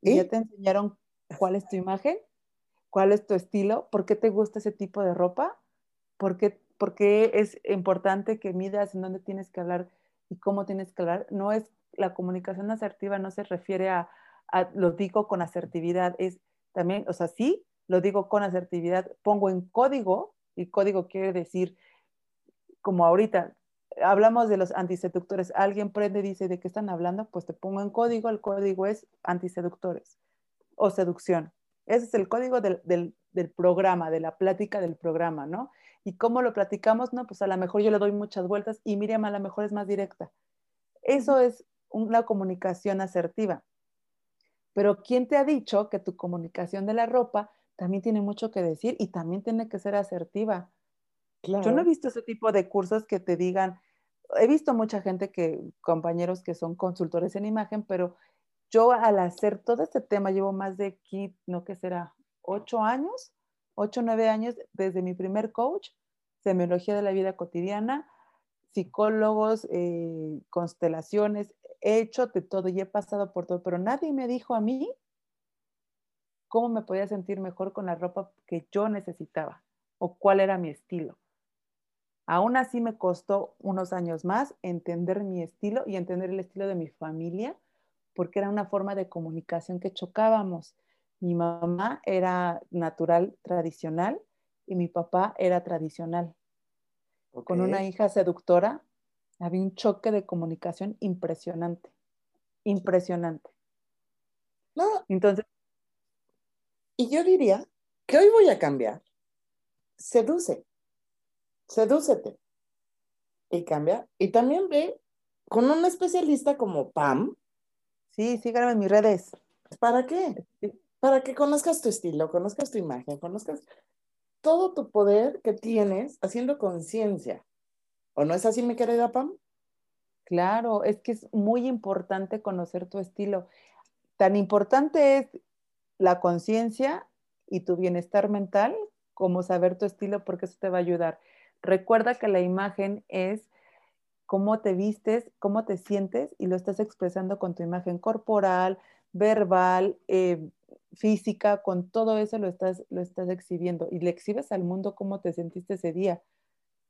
¿Y? ¿Ya te enseñaron cuál es tu imagen? ¿Cuál es tu estilo? ¿Por qué te gusta ese tipo de ropa? ¿Por qué, por qué es importante que midas en dónde tienes que hablar y cómo tienes que hablar? No es la comunicación asertiva, no se refiere a, a lo digo con asertividad, es también, o sea, sí, lo digo con asertividad, pongo en código y código quiere decir, como ahorita hablamos de los antiseductores, alguien prende y dice de qué están hablando, pues te pongo en código, el código es antiseductores o seducción. Ese es el código del, del, del, programa, de la plática del programa, ¿no? ¿Y cómo lo platicamos? No, pues a lo mejor yo le doy muchas vueltas y Miriam a lo mejor es más directa. Eso es una comunicación asertiva. Pero ¿quién te ha dicho que tu comunicación de la ropa también tiene mucho que decir y también tiene que ser asertiva. Yo no he visto ese tipo de cursos que te digan, he visto mucha gente que, compañeros que son consultores en imagen, pero yo al hacer todo este tema llevo más de, no que será, ocho años, ocho, nueve años desde mi primer coach, semiología de la vida cotidiana, psicólogos, eh, constelaciones, he hecho de todo y he pasado por todo, pero nadie me dijo a mí cómo me podía sentir mejor con la ropa que yo necesitaba o cuál era mi estilo. Aún así me costó unos años más entender mi estilo y entender el estilo de mi familia, porque era una forma de comunicación que chocábamos. Mi mamá era natural, tradicional, y mi papá era tradicional. Con una hija seductora había un choque de comunicación impresionante, impresionante. No. Entonces, y yo diría que hoy voy a cambiar. Seduce. Sedúcete. Y cambia. Y también ve con un especialista como Pam. Sí, síganme en mis redes. ¿Para qué? Para que conozcas tu estilo, conozcas tu imagen, conozcas todo tu poder que tienes haciendo conciencia. ¿O no es así, mi querida Pam? Claro, es que es muy importante conocer tu estilo. Tan importante es la conciencia y tu bienestar mental como saber tu estilo porque eso te va a ayudar. Recuerda que la imagen es cómo te vistes, cómo te sientes y lo estás expresando con tu imagen corporal, verbal, eh, física, con todo eso lo estás, lo estás exhibiendo y le exhibes al mundo cómo te sentiste ese día.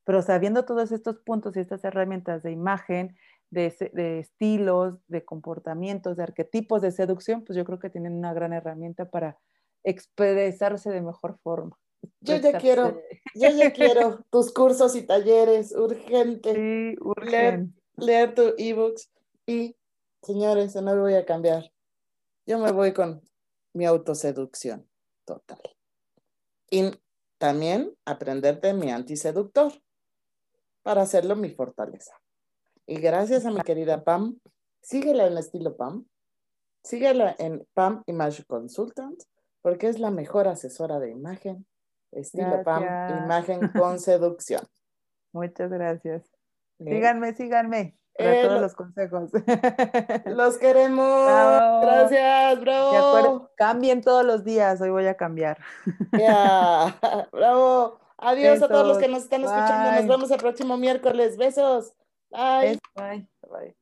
Pero sabiendo todos estos puntos y estas herramientas de imagen, de, estilos, de comportamientos, de arquetipos de seducción, pues yo creo que tienen una gran herramienta para expresarse de mejor forma. Yo ya quiero, yo ya quiero tus cursos y talleres, urgente. Sí, urgente. Leer, tu ebooks y, señores, no me voy a cambiar. Yo me voy con mi autoseducción total. Y también aprenderte mi antiseductor para hacerlo mi fortaleza. Y gracias a mi querida Pam, síguela en estilo Pam, síguela en Pam Image Consultant, porque es la mejor asesora de imagen, estilo Pam, imagen con seducción. Muchas gracias. Síganme, síganme. Para eh, todos los consejos. Los queremos. Gracias, bravo. Cambien todos los días, hoy voy a cambiar. bravo. Adiós a todos los que nos están escuchando. Nos vemos el próximo miércoles. Besos. Bye. Bye. Bye.